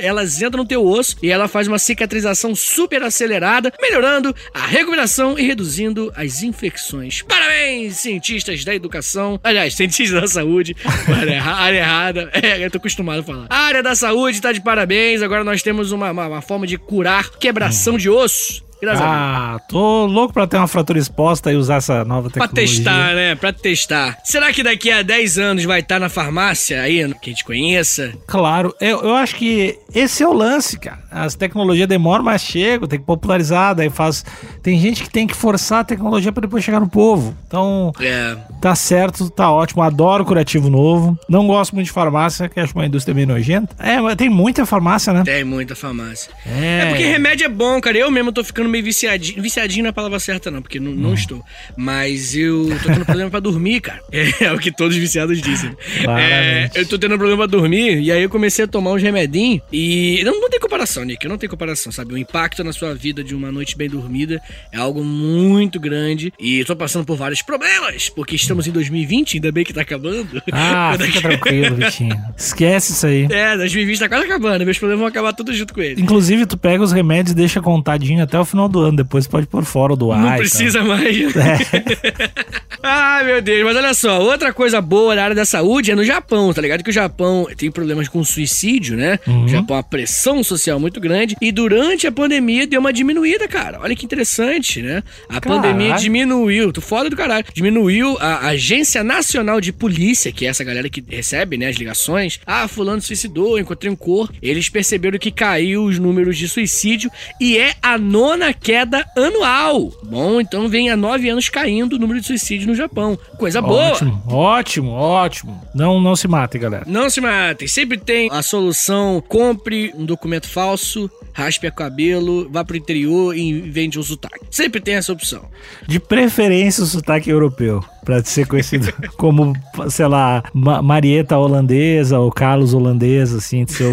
elas entram no teu osso e ela faz uma cicatrização super acelerada, melhorando a recuperação e reduzindo as infecções. Parabéns, cientistas da educação. Aliás, cientistas da saúde. Área, área errada. É, eu tô acostumado a falar. A área da saúde tá de parabéns. Agora nós temos uma, uma, uma forma de curar quebração de osso. Graças. Ah, tô louco pra ter uma fratura exposta e usar essa nova Pra tecnologia. testar, né? Pra testar. Será que daqui a 10 anos vai estar na farmácia aí, que a gente conheça? Claro, eu, eu acho que esse é o lance, cara. As tecnologias demoram, mas chegam, tem que popularizar, daí faz. Tem gente que tem que forçar a tecnologia pra depois chegar no povo. Então, É. tá certo, tá ótimo. Adoro curativo novo. Não gosto muito de farmácia, que acho uma indústria meio nojenta. É, mas tem muita farmácia, né? Tem muita farmácia. É. É porque remédio é bom, cara. Eu mesmo tô ficando meio viciadinho. Viciadinho não é a palavra certa, não, porque não, Hum. não estou. Mas eu tô tendo problema pra dormir, cara. É, o que todos os viciados dizem. É, eu tô tendo problema pra dormir, e aí eu comecei a tomar uns remedinhos. E não, não tem comparação, Nick. Não tem comparação, sabe? O impacto na sua vida de uma noite bem dormida é algo muito grande. E tô passando por vários problemas, porque estamos em 2020, ainda bem que tá acabando. Ah, fica é tranquilo, Vitinho. Esquece isso aí. É, 2020 tá quase acabando. Meus problemas vão acabar tudo junto com ele. Inclusive, tu pega os remédios e deixa contadinho até o final do ano. Depois pode pôr fora do ar. Não precisa mais. Ai, meu Deus. Mas olha só, outra coisa boa na área da saúde é no Japão, tá ligado? Que o Japão tem problemas com suicídio, né? O Japão é uma pressão social muito grande. E durante a pandemia deu uma diminuída, cara. Olha que interessante, né? A Caralho. pandemia diminuiu. Tô foda do caralho. Diminuiu a Agência Nacional de Polícia, que é essa galera que recebe, né, as ligações. Ah, fulano suicidou, encontrei um corpo. Eles perceberam que caiu os números de suicídio e é a nona queda anual. Bom, então vem há nove anos caindo o número de suicídio no Japão. Coisa boa. Ótimo, ótimo, ótimo. Não, não se matem, galera. Não se matem. Sempre tem a solução: compre um documento falso, raspe o cabelo, vá pro interior e vende um sotaque. Sempre tem essa opção. De preferência o sotaque europeu. Pra ser conhecido como, sei lá, Ma- Marieta holandesa ou Carlos holandês, assim, de seu...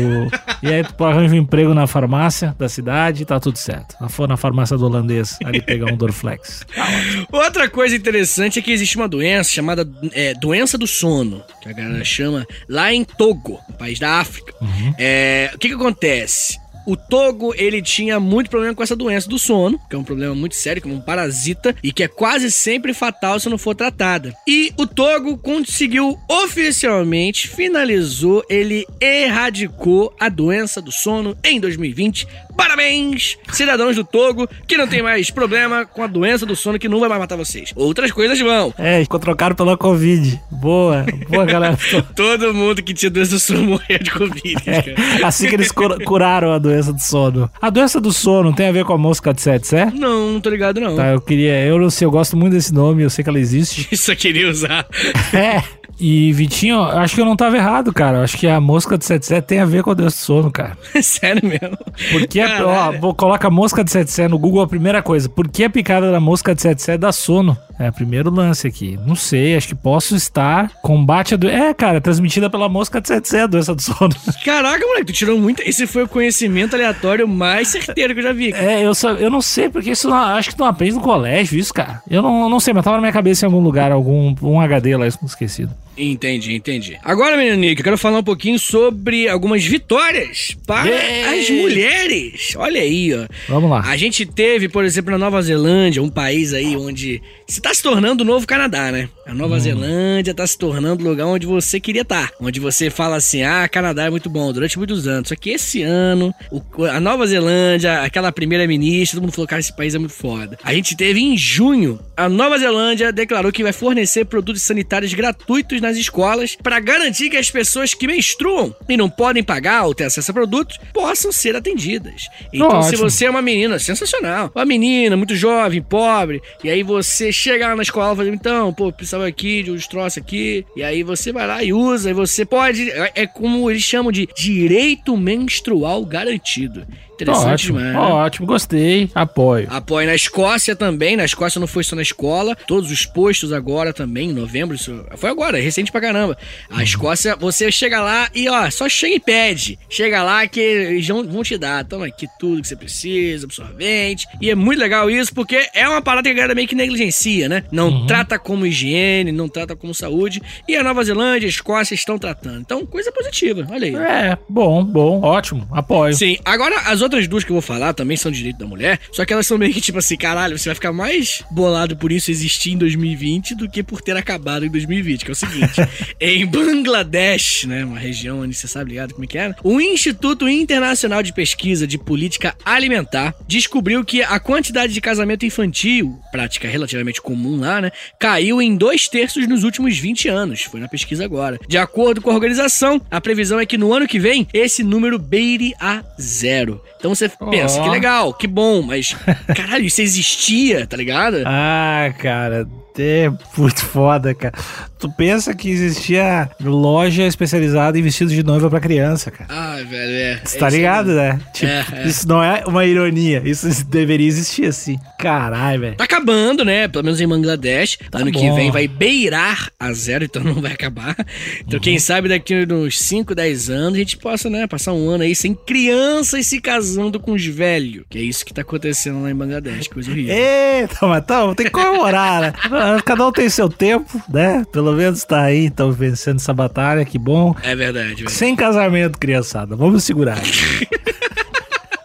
E aí tu arranja um emprego na farmácia da cidade e tá tudo certo. For na farmácia do holandês, ali pegar um Dorflex. Outra coisa interessante é que existe uma doença chamada é, doença do sono, que a galera chama lá em Togo, um país da África. É, o que que acontece? O Togo, ele tinha muito problema com essa doença do sono, que é um problema muito sério, como um parasita, e que é quase sempre fatal se não for tratada. E o Togo conseguiu oficialmente, finalizou, ele erradicou a doença do sono em 2020. Parabéns, cidadãos do Togo, que não tem mais problema com a doença do sono que não vai mais matar vocês. Outras coisas vão. É, ficou trocado pela Covid. Boa, boa, galera. Todo mundo que tinha doença do sono morreu de Covid. É, assim que eles curaram a doença do sono. A doença do sono tem a ver com a mosca de Tsetse? Não, não tô ligado não. Tá, eu queria, eu não sei, eu gosto muito desse nome, eu sei que ela existe. Isso eu queria usar. É. E Vitinho, acho que eu não tava errado, cara. Acho que a mosca de 77 tem a ver com a doença do sono, cara. Sério mesmo? Porque, ó, vou, coloca mosca de 77 no Google a primeira coisa. Por que a picada da mosca de 77 dá sono? É primeiro lance aqui. Não sei, acho que posso estar. Combate a doença. É, cara, transmitida pela mosca de 77, a doença do sono. Caraca, moleque, tu tirou muito. Esse foi o conhecimento aleatório mais certeiro que eu já vi. Cara. É, eu, só, eu não sei, porque isso não, acho que tu não aprende no colégio, isso, cara. Eu não, não sei, mas tava na minha cabeça em algum lugar, algum um HD lá esquecido. Entendi, entendi. Agora, menino Nick, eu quero falar um pouquinho sobre algumas vitórias para Ei. as mulheres. Olha aí, ó. Vamos lá. A gente teve, por exemplo, na Nova Zelândia, um país aí onde se tá se tornando o novo Canadá, né? A Nova hum. Zelândia tá se tornando o lugar onde você queria estar. Tá. Onde você fala assim, ah, Canadá é muito bom, durante muitos anos. Só que esse ano, o, a Nova Zelândia, aquela primeira-ministra, todo mundo falou, cara, esse país é muito foda. A gente teve em junho, a Nova Zelândia declarou que vai fornecer produtos sanitários gratuitos nas escolas para garantir que as pessoas que menstruam e não podem pagar ou ter acesso a produtos possam ser atendidas. Então, Ótimo. se você é uma menina, sensacional, uma menina muito jovem, pobre, e aí você chega lá na escola e fala, então, pô, precisava aqui de uns troços aqui, e aí você vai lá e usa, e você pode. É, é como eles chamam de direito menstrual garantido. Interessante ótimo, demais. Né? Ótimo, gostei. Apoio. Apoio na Escócia também. Na Escócia não foi só na escola. Todos os postos agora também, em novembro. Isso foi agora, é recente pra caramba. A uhum. Escócia, você chega lá e, ó, só chega e pede. Chega lá que eles vão te dar. Toma aqui tudo que você precisa, absorvente. E é muito legal isso, porque é uma parada que a galera meio que negligencia, né? Não uhum. trata como higiene, não trata como saúde. E a Nova Zelândia e a Escócia estão tratando. Então, coisa positiva. Olha aí. É, bom, bom, ótimo. Apoio. Sim. Agora, as outras outras duas que eu vou falar também são direito da mulher, só que elas são meio que tipo assim, caralho, você vai ficar mais bolado por isso existir em 2020 do que por ter acabado em 2020, que é o seguinte. em Bangladesh, né, uma região onde você sabe ligado como é que era, o Instituto Internacional de Pesquisa de Política Alimentar descobriu que a quantidade de casamento infantil, prática relativamente comum lá, né, caiu em dois terços nos últimos 20 anos. Foi na pesquisa agora. De acordo com a organização, a previsão é que no ano que vem esse número beire a zero. Então você oh. pensa, que legal, que bom, mas caralho, isso existia, tá ligado? Ah, cara, é muito foda, cara. Tu pensa que existia loja especializada em vestidos de noiva pra criança, cara. Ah, velho, é. Você tá é ligado, né? Tipo, é, é. isso não é uma ironia. Isso deveria existir assim. Caralho, velho. Tá acabando, né? Pelo menos em Bangladesh. Tá ano bom. que vem vai beirar a zero, então não vai acabar. Então, uhum. quem sabe daqui uns 5, 10 anos a gente possa, né, passar um ano aí sem crianças se casando com os velhos. Que é isso que tá acontecendo lá em Bangladesh, coisa horrível. Eita, mas tá, tem que comemorar, né? Cada um tem seu tempo, né? Pelo menos tá aí, estão vencendo essa batalha, que bom. É verdade. verdade. Sem casamento, criançada. Vamos segurar.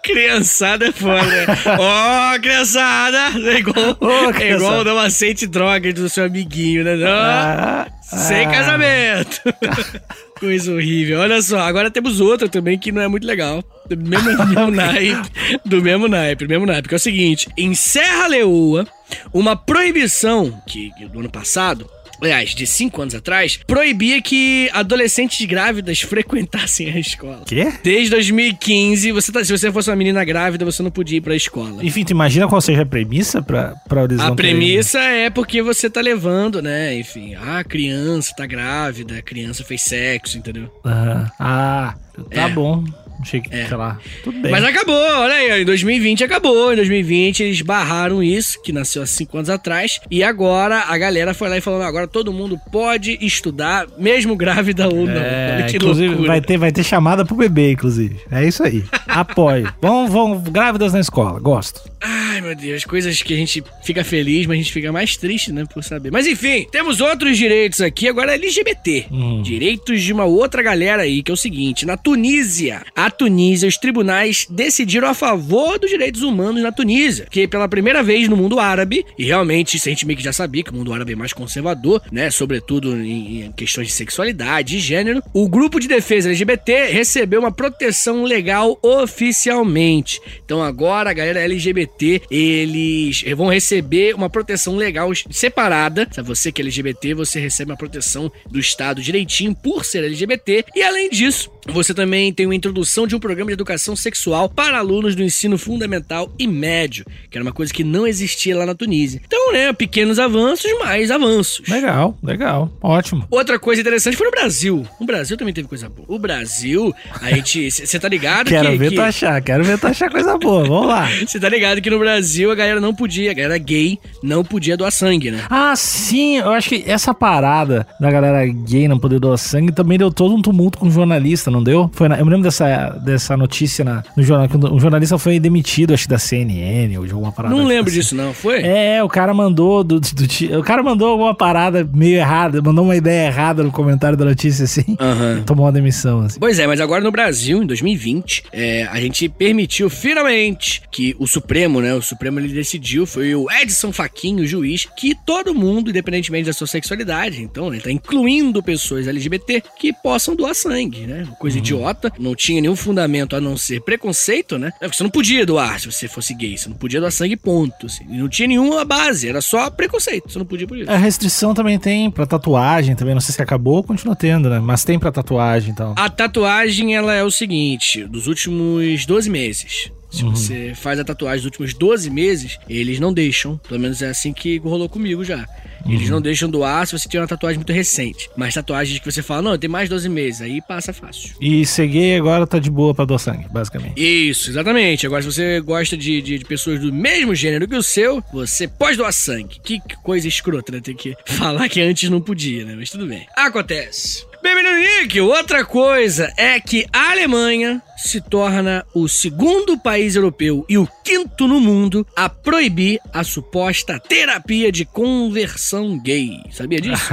criançada é foda. Ó, oh, criançada! É igual, oh, é igual uma aceite droga do seu amiguinho, né? Não, ah, sem ah. casamento. Coisa horrível. Olha só, agora temos outra também que não é muito legal. Do mesmo, mesmo naipe. Do mesmo naipe, do mesmo naipe. Que é o seguinte: em Serra Leoa, uma proibição que do ano passado aliás, de cinco anos atrás, proibia que adolescentes grávidas frequentassem a escola. Quê? Desde 2015, você tá, se você fosse uma menina grávida, você não podia ir pra escola. Enfim, tu imagina qual seja a premissa pra, pra eles A premissa é porque você tá levando, né? Enfim, a criança tá grávida, a criança fez sexo, entendeu? Ah, ah tá é. bom. Achei que, é. sei lá, tudo bem. Mas acabou, olha aí, em 2020 acabou. Em 2020 eles barraram isso, que nasceu há cinco anos atrás. E agora a galera foi lá e falou: agora todo mundo pode estudar, mesmo grávida ou não. É, inclusive, vai ter, vai ter chamada pro bebê, inclusive. É isso aí. Apoio. vão, vão, grávidas na escola, gosto. Ai, meu Deus, coisas que a gente fica feliz, mas a gente fica mais triste, né, por saber. Mas enfim, temos outros direitos aqui, agora LGBT. Hum. Direitos de uma outra galera aí, que é o seguinte: na Tunísia, a Tunísia, os tribunais decidiram a favor dos direitos humanos na Tunísia, que pela primeira vez no mundo árabe, e realmente isso a gente meio que já sabia que o mundo árabe é mais conservador, né, sobretudo em, em questões de sexualidade e gênero, o grupo de defesa LGBT recebeu uma proteção legal oficialmente. Então agora a galera LGBT, eles vão receber uma proteção legal separada. Se você que é LGBT, você recebe uma proteção do Estado direitinho por ser LGBT. E além disso, você também tem uma introdução de um programa de educação sexual para alunos do ensino fundamental e médio, que era uma coisa que não existia lá na Tunísia. Então, né, pequenos avanços, mais avanços. Legal, legal. Ótimo. Outra coisa interessante foi no Brasil. O Brasil também teve coisa boa. O Brasil, a gente. Você tá ligado Quero que. ver que- tu achar, quero ver tu achar coisa boa. Vamos lá. Você tá ligado que no Brasil a galera não podia, a galera gay não podia doar sangue, né? Ah, sim, eu acho que essa parada da galera gay não poder doar sangue também deu todo um tumulto com o jornalista, não deu? Foi na- eu me lembro dessa, dessa notícia na, no jornal, que um jornalista foi demitido, acho que da CNN ou de alguma parada. Não tipo lembro assim. disso, não, foi? É, o cara mandou do, do ti- o cara mandou alguma parada meio errada, mandou uma ideia errada no comentário da notícia assim. Aham. Tomou uma demissão assim. Pois é, mas agora no Brasil, em 2020, é, a gente permitiu finalmente que o Supremo, né? O Supremo ele decidiu, foi o Edson Fachin, o juiz, que todo mundo, independentemente da sua sexualidade, então ele tá incluindo pessoas LGBT que possam doar sangue, né? Coisa idiota, não tinha nenhum fundamento a não ser preconceito, né? É, Você não podia doar se você fosse gay, você não podia doar sangue, ponto. assim. Não tinha nenhuma base, era só preconceito, você não podia por isso. A restrição também tem pra tatuagem, também não sei se acabou ou continua tendo, né? Mas tem pra tatuagem então. A tatuagem, ela é o seguinte, dos últimos 12 meses. Se você faz a tatuagem dos últimos 12 meses, eles não deixam. Pelo menos é assim que rolou comigo já. Eles não deixam doar se você tiver uma tatuagem muito recente. Mas tatuagens que você fala, não, tem mais 12 meses, aí passa fácil. E ser gay agora tá de boa pra doar sangue, basicamente. Isso, exatamente. Agora, se você gosta de, de, de pessoas do mesmo gênero que o seu, você pode doar sangue. Que coisa escrota, né? Ter que falar que antes não podia, né? Mas tudo bem. Acontece. Bem, Nick, outra coisa é que a Alemanha se torna o segundo país europeu e o quinto no mundo a proibir a suposta terapia de conversão gay. Sabia disso?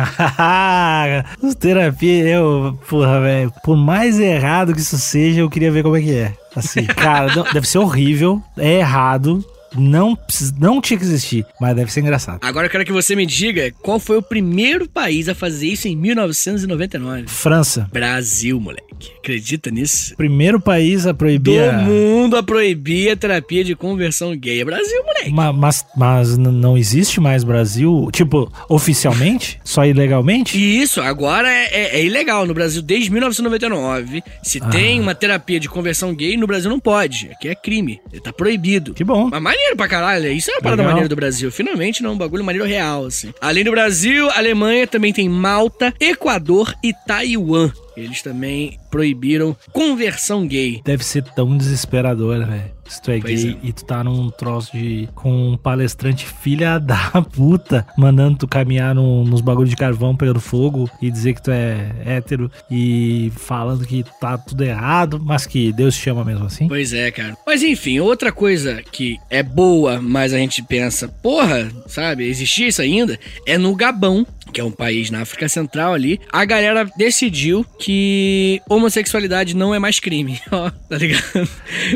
Terapia, eu, porra, velho, por mais errado que isso seja, eu queria ver como é que é. Assim, cara, deve ser horrível, é errado, não, não tinha que existir, mas deve ser engraçado. Agora eu quero que você me diga qual foi o primeiro país a fazer isso em 1999. França, Brasil, moleque. Acredita nisso? primeiro país a proibir. Do a- mundo a proibir a terapia de conversão gay. É Brasil, moleque. Ma- Mas, mas não existe mais Brasil, tipo, oficialmente? Só ilegalmente? Isso, agora é, é- é ilegal no Brasil desde 1999. Se Ah. tem uma terapia de conversão gay, no Brasil não pode. Aqui é crime. Tá proibido. Que bom. Mas maneiro pra caralho, isso é uma parada Legal. maneira do Brasil. Finalmente, não, um bagulho maneiro real, assim. Além do Brasil, Alemanha também tem Malta, Equador e Taiwan. Eles também proibiram conversão gay. Deve ser tão desesperador, velho. Se tu é Pois gay é. e tu tá num troço de. com um palestrante filha da puta, mandando tu caminhar num- nos bagulhos de carvão pegando fogo e dizer que tu é hétero e falando que tá tudo errado, mas que Deus te chama mesmo assim. Pois é, cara. Mas enfim, outra coisa que é boa, mas a gente pensa, porra, sabe, existia isso ainda, é no Gabão, que é um país na África Central ali, a galera decidiu que homossexualidade não é mais crime, ó, tá ligado?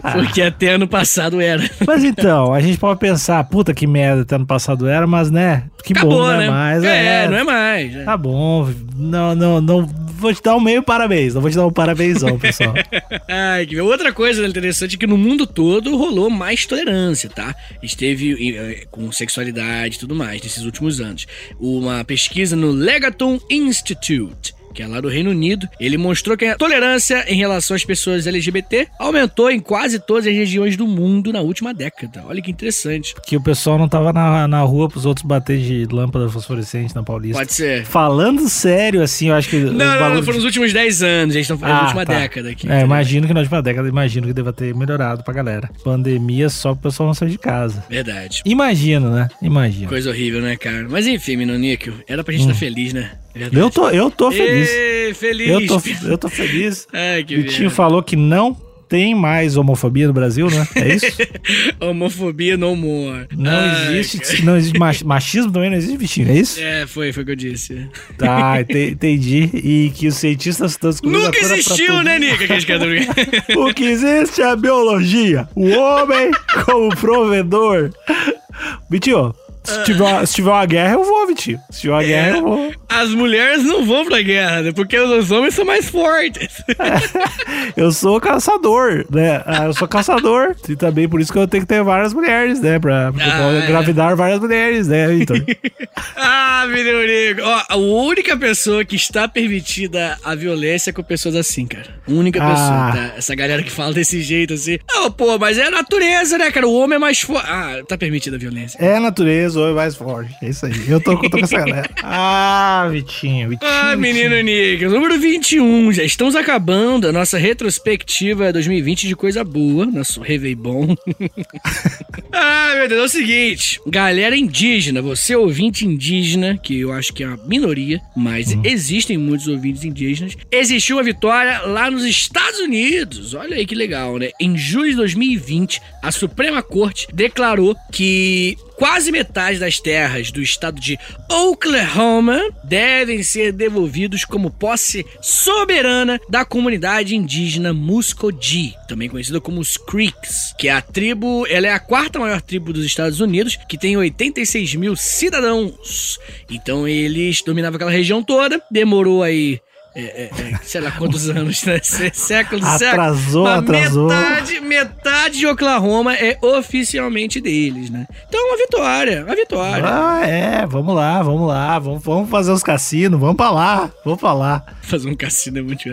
Ah. Porque até ano passado era. Mas então, a gente pode pensar, puta que merda, até ano passado era, mas né, que Acabou, bom, não né? é mais. é, não é mais. né? Tá bom, não, não, não. Vou te dar um meio parabéns, não vou te dar um parabénsão, pessoal. Ai, que outra coisa interessante é que no mundo todo rolou mais tolerância, tá? Esteve eh, com sexualidade e tudo mais nesses últimos anos. Uma pesquisa no Legaton Institute. Que é lá do Reino Unido, ele mostrou que a tolerância em relação às pessoas LGBT aumentou em quase todas as regiões do mundo na última década. Olha que interessante. que o pessoal não tava na, na rua pros outros bater de lâmpada fosforescente na Paulista. Pode ser. Falando sério, assim, eu acho que. Não, não, não, foram nos últimos 10 anos, a gente tá falando da Ah, última tá. década aqui. É, imagino que na última década, imagino que deva ter melhorado pra galera. Pandemia só pro pessoal não sair de casa. Verdade. Imagino, né? Imagino. Coisa horrível, né, cara? Mas enfim, Minoníquio, era pra gente estar feliz, né? Verdade. Hum. Eu tô, eu tô feliz. Ê, feliz. Eu tô, eu tô feliz. Ai, que Vitinho merda. falou que não tem mais homofobia no Brasil, né? É isso? Homofobia no humor. Não existe, não existe mach- machismo também não existe, Vitinho, é isso? É, foi, foi o que eu disse. Tá, ente- entendi. E que os cientistas a Nunca existiu, né, Nica? Caras- O que existe é a biologia. O homem como provedor. Vitinho, se tiver, se tiver uma guerra, eu vou, Vitinho. Se tiver uma guerra, eu vou. As mulheres não vão pra guerra, né? Porque os homens são mais fortes. Eu sou caçador, né? Ah, Eu sou caçador. E também por isso que eu tenho que ter várias mulheres, né? Pra, pra Ah, é. engravidar várias mulheres, né, Vitor? ah, Nico. Ó, a única pessoa que está permitida a violência é com pessoas assim, cara. Única Ah. pessoa, tá? Essa galera que fala desse jeito assim. Não, pô, mas é a natureza, né, cara? O homem é mais forte. Ah, tá permitida a violência. É a natureza, homem mais forte. É isso aí. Eu tô, eu tô com essa galera. Ah, Vitinho, Vitinho. Ah, menino. Nick, número 21. Já estamos acabando a nossa retrospectiva 2020 de coisa boa, nosso Réveillon. ah, meu Deus, é o seguinte. Galera indígena, você ouvinte indígena, que eu acho que é uma minoria, mas Hum. existem muitos ouvintes indígenas. Existiu uma vitória lá nos Estados Unidos. Olha aí que legal, né? Em julho de 2020, a Suprema Corte declarou que quase metade das terras do estado de Oklahoma devem ser devolvidos como posse soberana da comunidade indígena Muscogee, também conhecida como os Creeks, que é a tribo, ela é a quarta maior tribo dos Estados Unidos, que tem 86 mil cidadãos. Então eles dominavam aquela região toda, demorou aí é, é, é, sei lá quantos anos, né? Sé- Séculos, Atrasou, Mas atrasou. Metade, metade de Oklahoma é oficialmente deles, né? Então é uma vitória, uma vitória. Ah, é, vamos lá, vamos lá, vamos, vamos fazer os cassinos, vamos pra lá, vamos pra lá. Fazer um cassino é muito.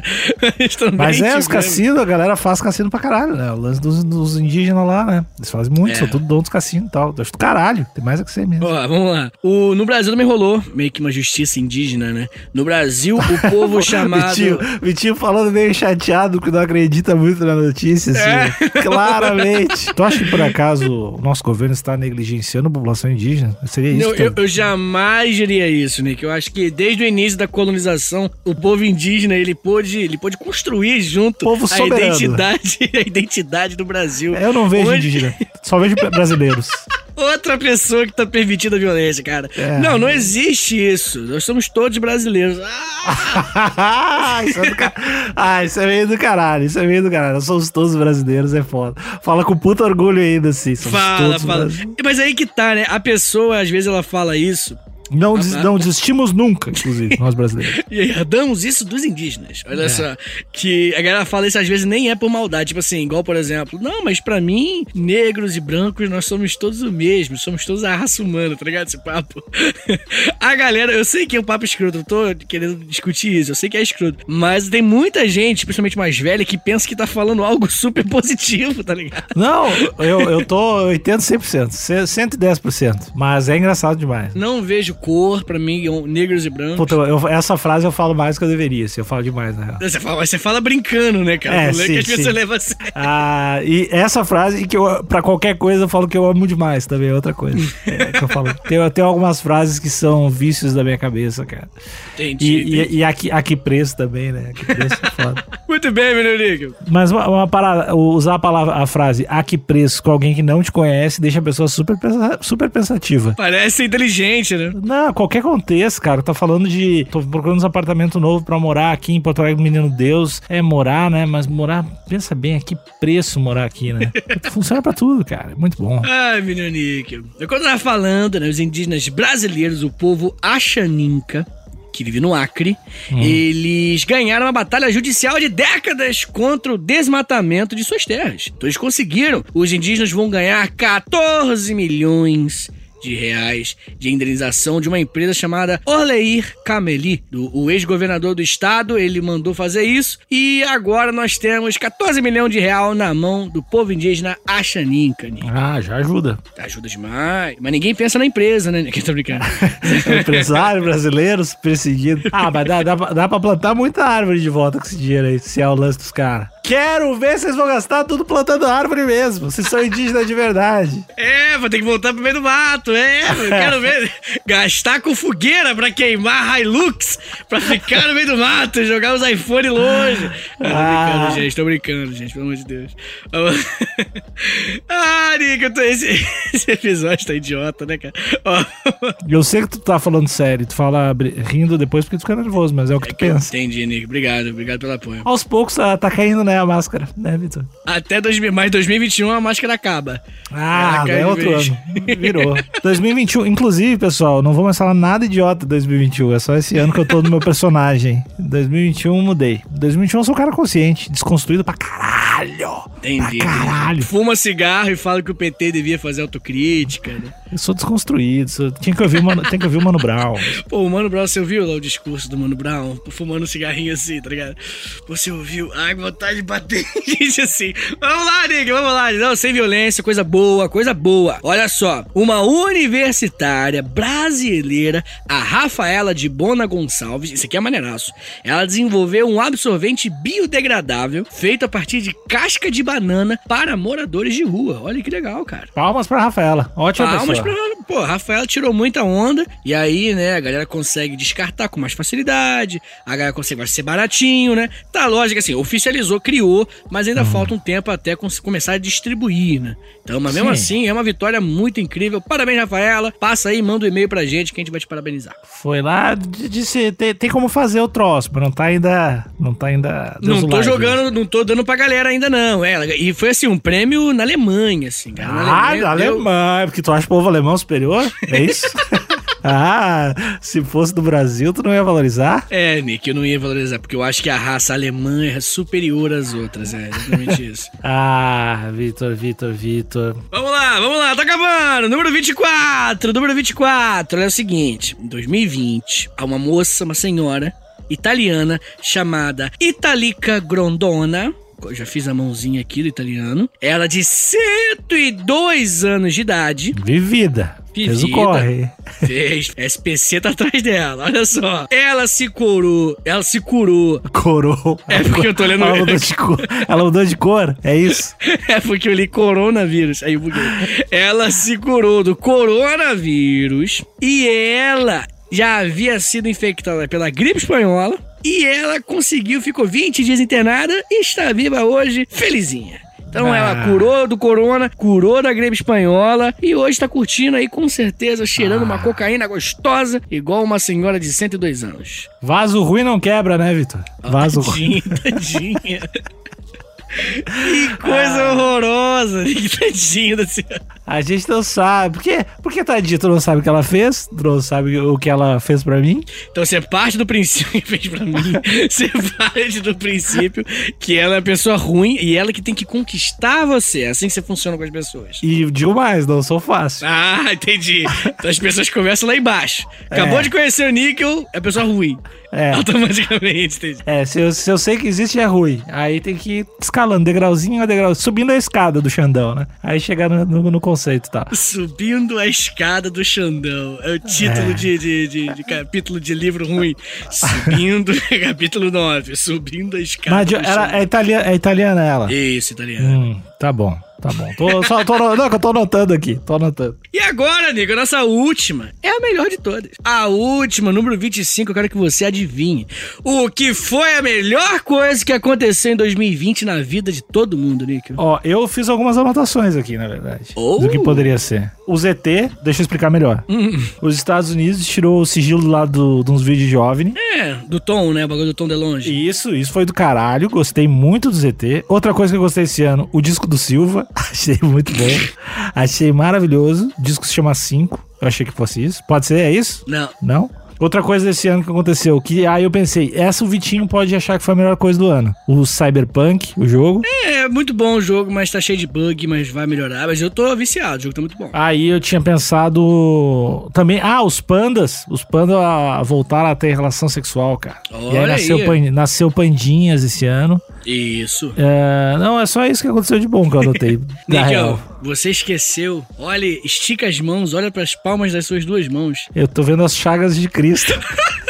Mas, é, os tivemos- cassinos, a galera faz cassino pra caralho, né? O lance dos, dos indígenas lá, né? Eles fazem muito, É. são tudo dono dos cassinos e tal. Eu acho do caralho, tem mais a que ser mesmo. Ó, vamos lá. O, no Brasil também rolou meio que uma justiça indígena, né? No Brasil, o povo chamado. Vitinho, Vitinho falando meio chateado que não acredita muito na notícia, assim. Claramente. Tu acha que por acaso o nosso governo está negligenciando a população indígena? Seria isso? Não, que eu, eu jamais diria isso, Nick. Eu acho que desde o início da colonização, o povo indígena ele pôde, ele pôde construir junto Povo a identidade, a identidade do Brasil. Eu não vejo Onde- indígena, só vejo brasileiros. Outra pessoa que tá permitida a violência, cara. É. Não, não existe isso. Nós somos todos brasileiros. Ah! isso é do ca- ah, isso é meio do caralho, isso é meio do caralho. Nós somos todos brasileiros, é foda. Fala com puta orgulho ainda, assim. Somos Fala, fala. Mas aí que tá, né? A pessoa, às vezes, ela fala isso. Não, des- não desistimos nunca, inclusive, nós brasileiros. E herdamos isso dos indígenas. É. Olha só. Que a galera fala isso às vezes nem é por maldade. Tipo assim, igual, por exemplo, não, mas pra mim, negros e brancos, nós somos todos o mesmo. Somos todos a raça humana, tá ligado? Esse papo. a galera, eu sei que é um papo escroto, eu tô querendo discutir isso, eu sei que é escroto. Mas tem muita gente, principalmente mais velha, que pensa que tá falando algo super positivo, tá ligado? Não, eu, eu tô 80, 100%, 110%. Mas é engraçado demais. Não vejo cor, pra mim, negros e brancos. Puta, eu- essa frase eu falo mais do que eu deveria, assim, eu falo demais, na real. Você fala, mas você fala brincando, né, cara? É, sim, que sim. você leva a sério. Ah, e essa frase que eu, pra qualquer coisa, eu falo que eu amo demais também, é outra coisa. É, que eu falo. Tem, tenho algumas frases que são vícios da minha cabeça, cara. Entendi. E, entendi. e, e a, que- a que preço também, né? A que preço é foda. Muito bem, menino Nico. Mas uma, uma parada, usar a palavra, a frase a que preço com alguém que não te conhece deixa a pessoa super, super pensativa. Parece inteligente, né? Não, qualquer contexto, cara. Tá falando de. Tô procurando um apartamento novo pra morar aqui em Porto Alegre, Menino Deus. É morar, né? Mas morar, pensa bem, a que preço morar aqui, né? Funciona pra tudo, cara. É Muito bom. Ai, menino Nico. Eu quando tava falando, né, os indígenas brasileiros, o povo Achaninca, que vive no Acre, eles ganharam uma batalha judicial de décadas contra o desmatamento de suas terras. Então eles conseguiram. Os indígenas vão ganhar 14 milhões de reais de indenização de uma empresa chamada Orleir Cameli. Do, o ex-governador do estado, ele mandou fazer isso. E agora nós temos 14 milhões de real na mão do povo indígena Achaninca. Nico. Ah, já ajuda. Ajuda demais. Mas ninguém pensa na empresa, né? Que tô brincando. Empresário brasileiros perseguido. Ah, mas dá, dá, dá pra plantar muita árvore de volta com esse dinheiro aí, se é o lance dos caras. Quero ver vocês vão gastar tudo plantando árvore mesmo. Vocês são indígenas de verdade. É, vou ter que voltar pro meio do mato, é. Eu quero ver. Gastar com fogueira pra queimar Hilux, pra ficar no meio do mato, jogar os iPhone longe. Tô Ah. brincando, gente, tô brincando, gente, pelo amor de Deus. ah, Nico, tô- esse, esse episódio tá idiota, né, cara? Eu sei que tu tá falando sério. Tu fala rindo depois porque tu fica nervoso, mas é o que tu pensa. entendi, Nico. Obrigado, obrigado pelo apoio. Aos poucos tá, tá caindo, né, a máscara, né, Vitor? Até 2000, mais 2021 a máscara acaba. Ah, é outro vez. ano. Virou. 2021, inclusive, pessoal, não vou mais falar nada idiota de 2021. É só esse ano que eu tô no meu personagem. 2021 mudei. 2021 eu sou um cara consciente, desconstruído pra caralho. Entendi. Pra caralho. Fuma cigarro e fala que o PT devia fazer autocrítica, né? Eu sou desconstruído. Sou... Tinha que ouvir o Mano, tem que ouvir o Mano Brown. Pô, o Mano Brown, você ouviu lá o discurso do Mano Brown? Fumando um cigarrinho assim, tá ligado? Você ouviu? Ai, vontade de bater gente assim. Vamos lá, Nick, vamos lá. Não, sem violência, coisa boa, coisa boa. Olha só, uma universitária brasileira, a Rafaela de Bona Gonçalves, isso aqui é maneiraço, ela desenvolveu um absorvente biodegradável feito a partir de casca de banana para moradores de rua. Olha que legal, cara. Palmas pra Rafaela. Ótima Palmas pessoa. pra. Pô, a Rafaela tirou muita onda. E aí, né, a galera consegue descartar com mais facilidade. A galera consegue, vai ser baratinho, né? Tá, lógico, assim, oficializou, criou, mas ainda falta um tempo até começar a distribuir, né? Então, mas mesmo Sim. assim, é uma vitória muito incrível. Parabéns, Rafaela. Passa aí, manda um e-mail pra gente que a gente vai te parabenizar. Foi lá, disse, tem, tem como fazer o troço, mas não tá ainda. Não tá ainda. não Deus tô live. jogando, não tô dando pra galera ainda, não. É, e foi assim, um prêmio na Alemanha, assim, cara. Na Ah, deu- Alemanha, porque tu acha o povo alemão superior? É isso? ah, se fosse do Brasil, tu não ia valorizar? É, Nick, eu não ia valorizar, porque eu acho que a raça alemã é superior às outras, é exatamente isso. Ah, Vitor, Vitor, Vitor. vamos lá, vamos lá, tá acabando. Número 24, número 24. Olha o seguinte, em 2020, há uma moça, uma senhora italiana chamada Italica Grondona. Eu já fiz a mãozinha aqui do italiano. Ela de 102 anos de idade. Vivida. Fez o Vivida. corre. Fez. SPC tá atrás dela, olha só. Ela se curou. Ela se curou Corou. É porque eu tô olhando- Ela mudou de cor. Ela mudou de cor? É isso? É porque eu li coronavírus. Aí eu buguei. Ela se curou do coronavírus e ela já havia sido infectada pela gripe espanhola e ela conseguiu, ficou 20 dias internada e está viva hoje, felizinha. Então Ah. ela curou do corona, curou da gripe espanhola e hoje tá curtindo aí com certeza, cheirando uma cocaína gostosa, igual uma senhora de 102 anos. Vaso ruim não quebra, né, Vitor? Vaso ruim. Tadinha, tadinha. Que coisa horrorosa. Que tadinha da senhora. A gente não sabe. Por quê? Por que, tadinha, tu não sabe o que ela fez? Tu não sabe o que ela fez pra mim? Então você parte do princípio que fez pra mim. Você parte do princípio que ela é uma pessoa ruim e ela que tem que conquistar você. É assim que você funciona com as pessoas. E digo mais, não sou fácil. Ah, entendi. Então as pessoas começam lá embaixo. Acabou É. de conhecer o Níquel, é pessoa ruim. É. Automaticamente, entendi. É, se eu, se eu sei que existe é ruim. Aí tem que ir escalando, degrauzinho a degrau, subindo a escada do Xandão, né? Aí chegar no, no, no conceito, tá? Subindo a escada do Xandão. É o título É. De, de, de- de capítulo de livro ruim. Subindo, capítulo 9. Subindo a escada Mas do ela Xandão. é italiana, é italiana ela. Isso, italiano. Hum, tá bom, tá bom. Tô, só, tô, não, que eu tô anotando aqui, tô anotando. E agora, Nico, a nossa última é a melhor de todas. A última, número 25, eu quero que você adivinhe. O que foi a melhor coisa que aconteceu em 2020 na vida de todo mundo, Nico? Ó, eu fiz algumas anotações aqui, na verdade. Oh. Do que poderia ser. O ZT, deixa eu explicar melhor. Os Estados Unidos tirou o sigilo lá do, de uns vídeos de OVNI. É, do Tom, né? O bagulho do Tom DeLonge. Isso, isso foi do caralho. Gostei muito do ZT. Outra coisa que eu gostei esse ano, o disco do Silva. Achei muito bom. Achei maravilhoso. O disco se chama 5. Eu achei que fosse isso. Pode ser, é isso? Não. Não? Outra coisa desse ano que aconteceu, que aí eu pensei, essa o Vitinho pode achar que foi a melhor coisa do ano. O Cyberpunk, o jogo. É, muito bom o jogo, mas tá cheio de bug, mas vai melhorar. Mas eu tô viciado, o jogo tá muito bom. Aí eu tinha pensado também, ah, os pandas, os pandas voltaram a ter relação sexual, cara. e aí Olha nasceu, aí. pan- nasceu pandinhas esse ano. Isso. É, não, é só isso que aconteceu de bom que eu anotei. Níquel, você esqueceu. Olha, estica as mãos, olha pras palmas das suas duas mãos. Eu tô vendo as chagas de Cristo.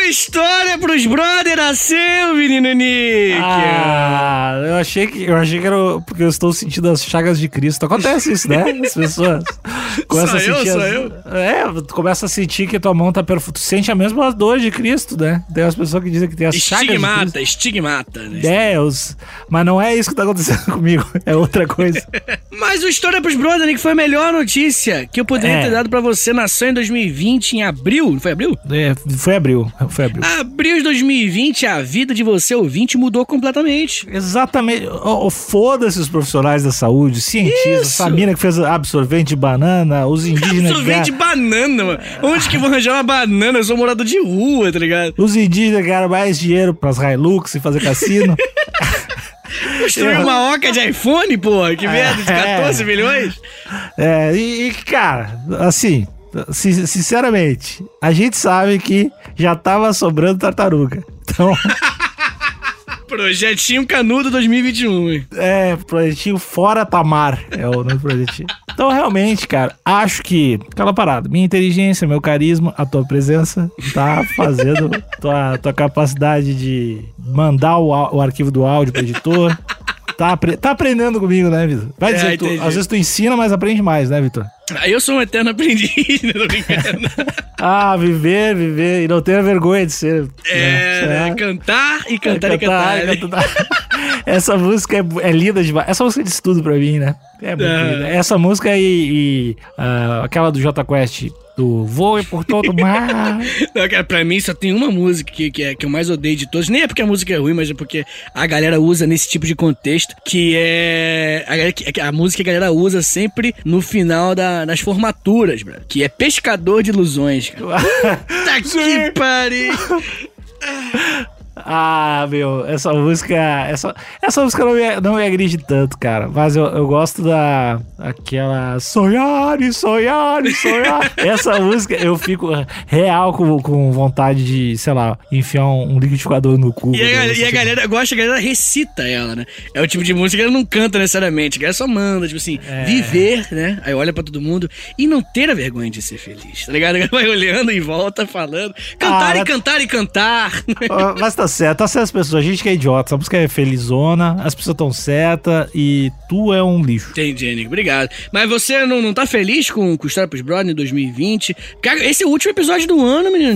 O história pros brother nasceu, menino Nick. Ah, eu achei que eu achei que era porque eu estou sentindo as chagas de Cristo. Acontece isso, né? As pessoas começam Sou eu, a sentir sou as- eu. É, tu começa a sentir que tua mão tá perfume. Tu sente a mesma dor de Cristo, né? Tem as pessoas que dizem que tem as chagas de. Estigmata, estigmata. né? É, os... mas não é isso que tá acontecendo comigo. É outra coisa. Mas o História pros Brother, Nick, foi a melhor notícia que eu poderia É. ter dado pra você. Nasceu em 2020, em abril. Não foi abril? É, foi abril. Foi abril. Abril de 2020, a vida de você, ouvinte, mudou completamente. Exatamente. Ô, Foda-se os profissionais da saúde, cientistas, Isso. essa mina que fez absorvente de banana, os indígenas. Sorvete de banana, mano. Onde que vão arranjar uma banana? Eu sou morador de rua, tá ligado? Os indígenas ganharam mais dinheiro pras Hilux e fazer cassino. Construir uma oca de iPhone, porra. Que merda, de É. 14 milhões. É, e, e, cara, assim, sinceramente, a gente sabe que já tava sobrando tartaruga. Então, Projetinho Canudo 2021, hein? é, projetinho fora Tamar é o nome do projetinho. Então, realmente, cara, acho que aquela parada, minha inteligência, meu carisma, a tua presença tá fazendo tua, tua capacidade de mandar o, o arquivo do áudio pro editor. Tá, tá aprendendo comigo, né, Vitor? Vai É, dizer que tu, às vezes tu ensina, mas aprende mais, né, Vitor? Aí eu sou um eterno aprendiz, né? Tô brincando. Ah, viver, viver e não ter vergonha de ser. É, né? né? cantar e cantar e cantar. né? cantar. Essa música é, é linda demais. Essa música diz tudo pra mim, né? É muito É. linda. Essa música e, e, ah, aquela do Jota Quest, do Voe por todo o mar. Não, cara, pra mim só tem uma música que, que, é, que eu mais odeio de todos. Nem é porque a música é ruim, mas é porque a galera usa nesse tipo de contexto, que é a, galera- que- a música que a galera usa sempre no final da- das formaturas, bro. Que é Pescador de Ilusões, cara. Tá que pariu! Ah, meu, essa música. Essa, essa música não me, não me agride tanto, cara. Mas eu, eu gosto da. Aquela. Sonhar e sonhar e sonhar. essa música eu fico real com, com vontade de, sei lá, enfiar um, um liquidificador no cu. E a, Assim, e a galera gosta, a galera recita ela, né? É o tipo de música que ela não canta necessariamente, a galera só manda, tipo assim, É. viver, né? Aí olha pra todo mundo e não ter a vergonha de ser feliz, tá ligado? Vai olhando em volta, falando, cantar Ah, e mas- cantar e cantar. Mas tá certo, tá certo as pessoas. A gente que é idiota, essa música é felizona, as pessoas tão certas e tu é um lixo. Entendi, Nico, obrigado. Mas você não, não tá feliz com, com o História pros Brothers em 2020? Cara, esse é o último episódio do ano, menino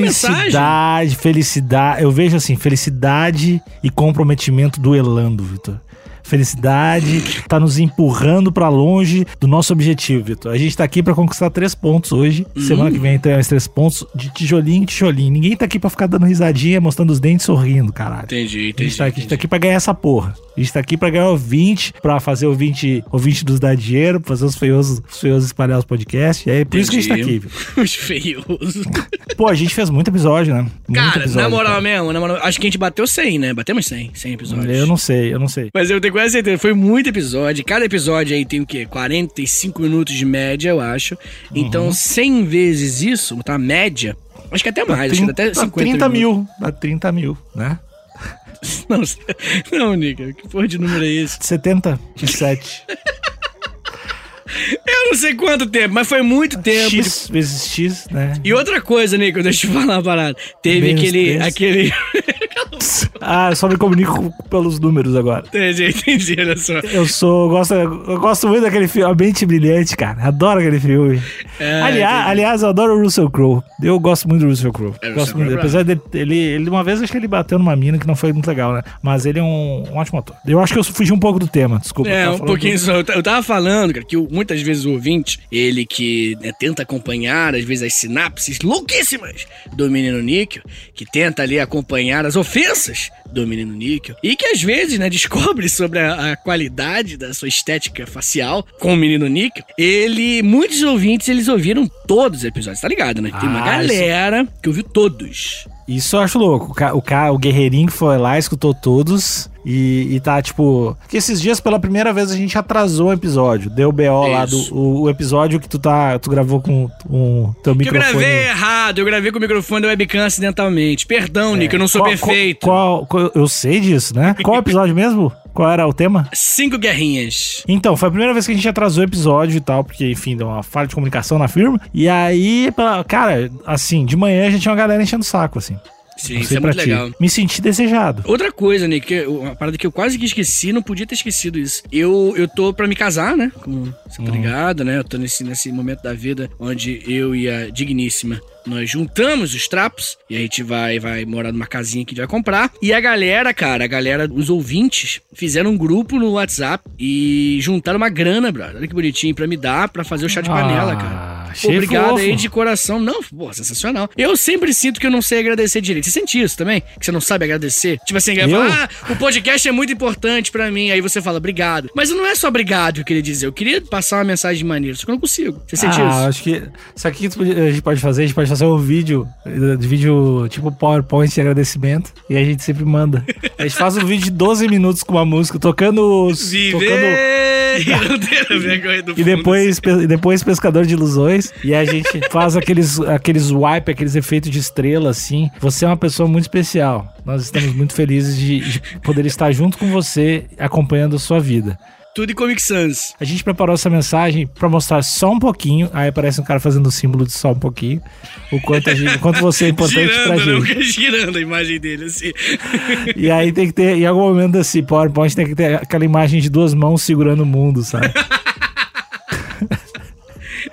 mensagem. Felicidade, felicidade. Eu vejo assim, felicidade e comprometimento duelando, Vitor. Felicidade tá nos empurrando pra longe do nosso objetivo, Vitor. A gente tá aqui pra conquistar três pontos hoje. Uhum. Semana que vem tem mais três pontos de tijolinho em tijolinho. Ninguém tá aqui pra ficar dando risadinha, mostrando os dentes, sorrindo, caralho. Entendi, A entendi. gente, tá aqui, a gente tá entendi. aqui pra ganhar essa porra. A gente tá aqui pra ganhar ouvinte, pra fazer ouvinte, ouvinte dos dar dinheiro, pra fazer os feiosos, os feiosos espalhar os podcasts. É por isso que a gente tá aqui. Entendi. Vitor. Os feiosos. Pô, a gente fez muito episódio, né? Muito Cara, episódio, na moral cara. mesmo, na moral, acho que a gente bateu 100, né? Batemos 100, 100 episódios. Eu não sei, eu não sei. Mas eu tenho quase certeza, foi muito episódio. Cada episódio aí tem o quê? 45 minutos de média, eu acho. Então, Uhum. 100 vezes isso, tá? Média. Acho que até mais, acho que até Dá 50 30 minutos. mil. Dá 30 mil, né? Não, não, Nica, que porra de número é esse? 77. Eu não sei quanto tempo, mas foi muito tempo. X vezes X, né? E outra coisa, Nico, deixa eu te falar uma parada. Teve Menos aquele. três. aquele... Ah, eu só me comunico pelos números agora. entendi, entendi, olha só. Eu sou. Eu gosto, eu gosto muito daquele filme, A Mente Brilhante, cara. Adoro aquele filme. É, aliás, entendi. aliás, eu adoro o Russell Crowe. Eu gosto muito do Russell Crowe. É, gosto Russell muito. Crowe é Apesar dele, ele, ele, uma vez, acho que ele bateu numa mina que não foi muito legal, né? Mas ele é um, um ótimo ator. Eu acho que eu fugi um pouco do tema, desculpa. É, um pouquinho do- só. Eu tava falando, cara, que o- muitas vezes o ouvinte, ele que né, tenta acompanhar, às vezes, as sinapses louquíssimas do menino Níquel, que tenta ali acompanhar as ofensas do menino Níquel, e que às vezes, né, descobre sobre a, a qualidade da sua estética facial com o menino Níquel, ele, muitos ouvintes, eles ouviram todos os episódios, tá ligado, né? Tem uma Ah, isso- galera que ouviu todos. Isso eu acho louco. O, ca, o, ca, o guerreirinho que foi lá, escutou todos e, e tá, tipo. Que esses dias, pela primeira vez, a gente atrasou o episódio. Deu BO lá do Isso. o, o episódio que tu tá. Tu gravou com o teu Que eu microfone. gravei errado, eu gravei com o microfone da webcam acidentalmente. Perdão, Nick, eu não sou Qual- perfeito. Qual, qual- eu sei disso, né? Qual episódio mesmo? Qual era o tema? Cinco guerrinhas. Então, foi a primeira vez que a gente atrasou o episódio e tal, porque, enfim, deu uma falha de comunicação na firma. E aí, cara, assim, de manhã já tinha uma galera enchendo o saco, assim. Sim, isso é muito ti. legal. Me senti desejado. Outra coisa, Nick, que eu- uma parada que eu quase que esqueci, não podia ter esquecido isso. Eu, eu tô pra me casar, né? Como você tá ligado, né? Eu tô nesse, nesse momento da vida onde eu e a digníssima nós juntamos os trapos e a gente vai, vai morar numa casinha que a gente vai comprar. E a galera, cara, a galera, os ouvintes, fizeram um grupo no WhatsApp e juntaram uma grana, brother. Olha que bonitinho, pra me dar, pra fazer o chá de panela, Ah, cara. achei Obrigado fofo. aí de coração. Não, pô, sensacional. Eu sempre sinto que eu não sei agradecer direito. Você sente isso também? Que você não sabe agradecer? Tipo assim, Eu? fala, ah, o podcast é muito importante pra mim. Aí você fala, obrigado. Mas não é só obrigado que eu queria dizer. Eu queria passar uma mensagem de maneira, só que eu não consigo. Você sente ah, isso? acho que. Isso aqui que a gente pode fazer, a gente pode fazer um vídeo, de vídeo tipo PowerPoint de agradecimento, e a gente sempre manda. A gente faz um vídeo de 12 minutos com uma música, tocando. os- tocando E depois, e depois Pescador de Ilusões. E a gente faz aqueles, aqueles wipe, aqueles efeitos de estrela, assim. Você é uma pessoa muito especial. Nós estamos muito felizes de, de poder estar junto com você, acompanhando a sua vida. Tudo em Comic Sans. A gente preparou essa mensagem pra mostrar só um pouquinho. Aí aparece um cara fazendo o símbolo de só um pouquinho. O quanto, a gente, o quanto você é importante pra girando, né? gente. Girando a imagem dele, assim. E aí tem que ter, em algum momento desse PowerPoint, tem que ter aquela imagem de duas mãos segurando o mundo, sabe?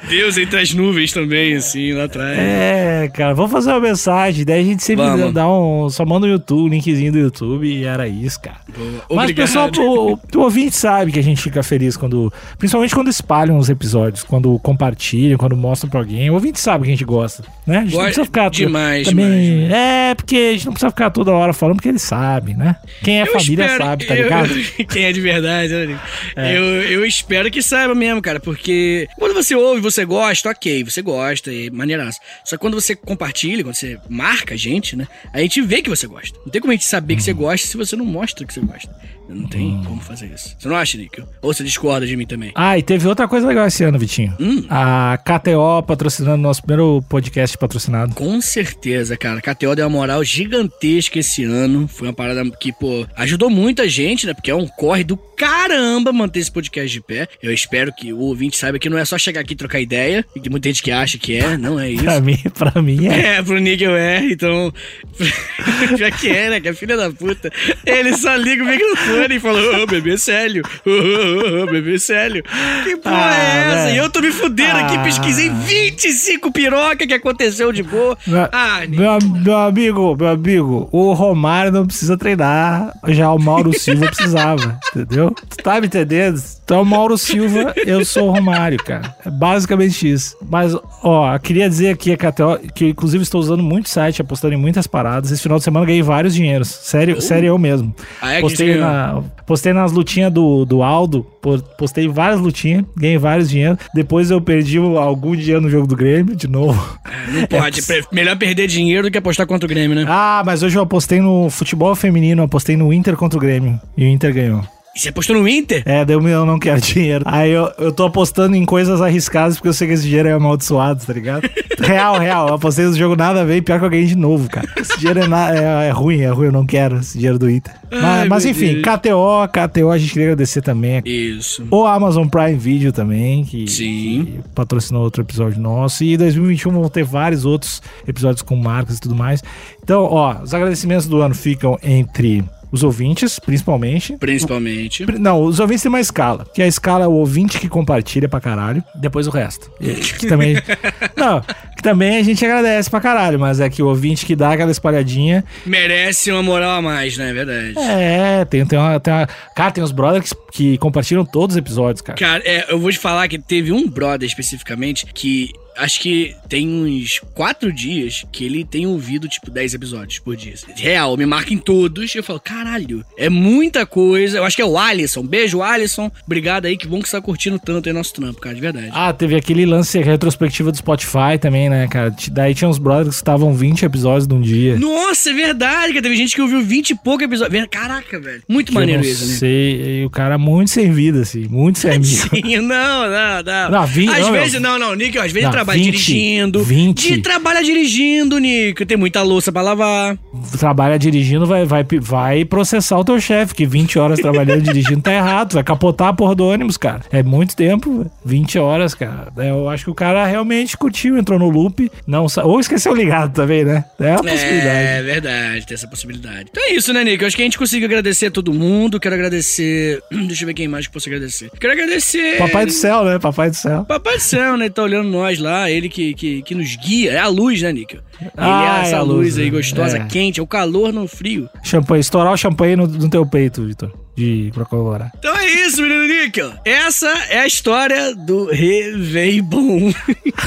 Deus entre as nuvens também, assim, lá atrás. É, cara, vamos fazer uma mensagem. Daí a gente sempre Vamos. dá um. Só manda o YouTube, linkzinho do YouTube e era isso, cara. Boa. Mas pessoal, o, o ouvinte sabe que a gente fica feliz quando. Principalmente quando espalham os episódios, quando compartilham, quando mostram pra alguém. O ouvinte sabe que a gente gosta, né? A gente não precisa ficar. demais, também, demais, É, porque a gente não precisa ficar toda hora falando, porque eles sabem, né? Quem é Eu família espero- sabe, tá eu- ligado? quem é de verdade, né. Eu, eu espero que saiba mesmo, cara, porque quando você ouve, você gosta, ok, você gosta, é maneiraço. Só que quando você compartilha, quando você marca a gente, né, a gente vê que você gosta. Não tem como a gente saber que você gosta se você não mostra que você gosta. Não tem como fazer isso. Você não acha, Nico? Ou você discorda de mim também? Ah, e teve outra coisa legal esse ano, Vitinho. Hum. A KTO patrocinando nosso primeiro podcast patrocinado. Com certeza, cara. A KTO deu uma moral gigantesca esse ano. Foi uma parada que, pô, ajudou muita gente, né? Porque é um corre do caramba manter esse podcast de pé. Eu espero que o ouvinte saiba que não é só chegar aqui e trocar ideia. E tem muita gente que acha que é, não é isso. Pra mim, pra mim é. É, pro Níquel é, então. Já que é, né? Que é filha da puta. Ele só liga o microfone e fala: Ô, bebê sério. Ô, ô, ô, bebê sério. Que porra Ah, é essa? velho. E eu tô me fudendo aqui, Ah. pesquisei 25 piroca que aconteceu de boa. Meu, Ah, meu, meu amigo, meu amigo, o Romário não precisa treinar, já o Mauro Silva precisava, entendeu? Tu tá me entendendo? Tu é o Mauro Silva, eu sou o Romário, cara. É basicamente isso. Mas, ó, queria dizer aqui KTO, que eu, inclusive estou usando muito site, apostando em muitas paradas. Esse final de semana eu ganhei vários dinheiros. Sério, sério eu mesmo. Ah, é que postei, ganhou? Na, postei nas lutinhas do, do Aldo, po- postei várias lutinhas, ganhei vários dinheiros. Depois eu perdi algum dinheiro no jogo do Grêmio, de novo. Não pode. Pre- Melhor perder dinheiro do que apostar contra o Grêmio, né? Ah, mas hoje eu apostei no futebol feminino, apostei no Inter contra o Grêmio. E o Inter ganhou. E você apostou no Inter? É, deu eu não quero dinheiro. Aí eu, eu tô apostando em coisas arriscadas porque eu sei que esse dinheiro é amaldiçoado, tá ligado? Real, real. Eu apostei no jogo nada a ver e pior que eu ganhei de novo, cara. Esse dinheiro é, na- é, é ruim, é ruim, eu não quero esse dinheiro do Inter. Ai, mas, mas meu enfim, Deus. KTO, KTO, a gente queria agradecer também. Isso. O Amazon Prime Video também, que, que patrocinou outro episódio nosso. E em 2021 vão ter vários outros episódios com marcas e tudo mais. Então, ó, os agradecimentos do ano ficam entre os ouvintes, principalmente. Principalmente. Não, os ouvintes têm uma escala. Que a escala é o ouvinte que compartilha pra caralho. Depois o resto. E- Que também. não, também a gente agradece pra caralho, mas é que o ouvinte que dá aquela espalhadinha. Merece uma moral a mais, né? É verdade. É, tem, tem, uma, tem uma. Cara, tem os brothers que, que compartilham todos os episódios, cara. Cara, é, eu vou te falar que teve um brother especificamente que acho que tem uns quatro dias que ele tem ouvido, tipo, 10 episódios por dia. Real, me marca em todos. Eu falo, caralho, é muita coisa. Eu acho que é o Alisson. Beijo, Alisson. Obrigado aí, que bom que você tá curtindo tanto aí nosso trampo, cara, de verdade. Ah, teve aquele lance retrospectiva do Spotify também, né, cara? T- Daí tinha uns brothers que estavam 20 episódios num dia. Nossa, é verdade, cara. Teve gente que ouviu 20 e pouco episódios. Caraca, velho. Muito Que maneiro isso, né? sei, e o cara muito sem vida, assim, muito sem. Sim, não, não, não. Não, vi- às não, vezes, não, não, Nick, às vezes Não, ele trabalha 20, dirigindo. 20. De trabalha dirigindo, Nico. Tem muita louça pra lavar. Trabalha dirigindo, vai, vai, vai processar o teu chefe, que 20 horas trabalhando dirigindo tá errado. Vai capotar a porra do ônibus, cara. É muito tempo, velho. 20 horas, cara. Eu acho que o cara realmente curtiu, entrou no loop. Não, ou esqueceu ligado também, né? É uma possibilidade. É verdade, tem essa possibilidade. Então é isso, né, Nico? Eu acho que a gente conseguiu agradecer a todo mundo. Quero agradecer. Deixa eu ver quem mais que posso agradecer. Quero agradecer. Papai do céu, né? Papai do céu. Papai do céu, né? Tá olhando nós lá, ele que, que, que nos guia. É a luz, né, Nico? Ele Ah, é essa é a luz, luz, aí né? gostosa, É. quente, é o calor no frio. Champanhe, estourar o champanhe no, no teu peito, Vitor. De pra. Então é isso, menino Níquel. Essa é a história do Réveillon.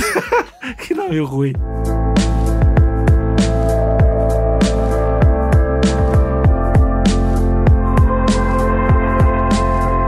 que nome ruim.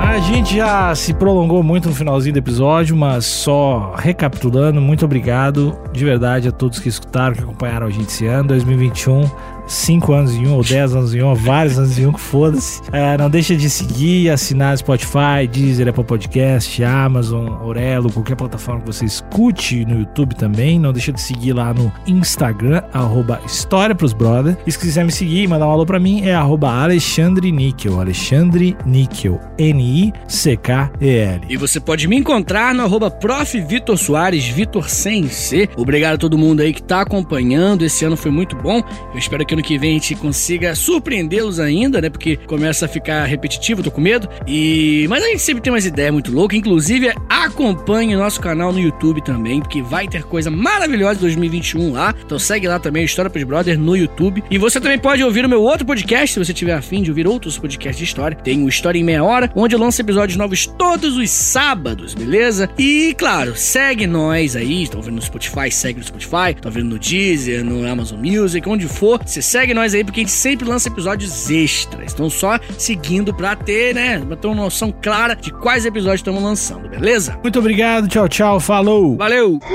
A gente já se prolongou muito no finalzinho do episódio, mas só recapitulando, muito obrigado de verdade a todos que escutaram, que acompanharam a gente esse ano, 2021. 5 anos em um, ou 10 anos em um, ou vários anos em um, que foda-se. É, não deixa de seguir, assinar Spotify, Deezer, Apple Podcast, Amazon, Orelo, qualquer plataforma que você escute no YouTube também. Não deixa de seguir lá no Instagram, arroba História Pros Brother. E se quiser me seguir e mandar um alô pra mim, é arroba Alexandre Níquel, Alexandre Níquel, N-I-C-K-E-L. E você pode me encontrar no arroba prof. Vitor Soares, Vitor sem C. Obrigado a todo mundo aí que tá acompanhando. Esse ano foi muito bom. Eu espero que ano que vem a gente consiga surpreendê-los ainda, né? Porque começa a ficar repetitivo, tô com medo. E Mas a gente sempre tem umas ideias muito loucas. Inclusive, acompanhe o nosso canal no YouTube também, porque vai ter coisa maravilhosa em 2021 lá. Então segue lá também, História pros Brothers, no YouTube. E você também pode ouvir o meu outro podcast, se você tiver afim de ouvir outros podcasts de história. Tem o História em Meia Hora, onde eu lanço episódios novos todos os sábados, beleza? E, claro, segue nós aí. Estão ouvindo no Spotify, segue no Spotify. Estão ouvindo no Deezer, no Amazon Music, onde for. Você segue nós aí, porque a gente sempre lança episódios extras. Então só seguindo pra ter, né, pra ter uma noção clara de quais episódios estamos lançando, beleza? Muito obrigado, tchau, tchau, falou! Valeu!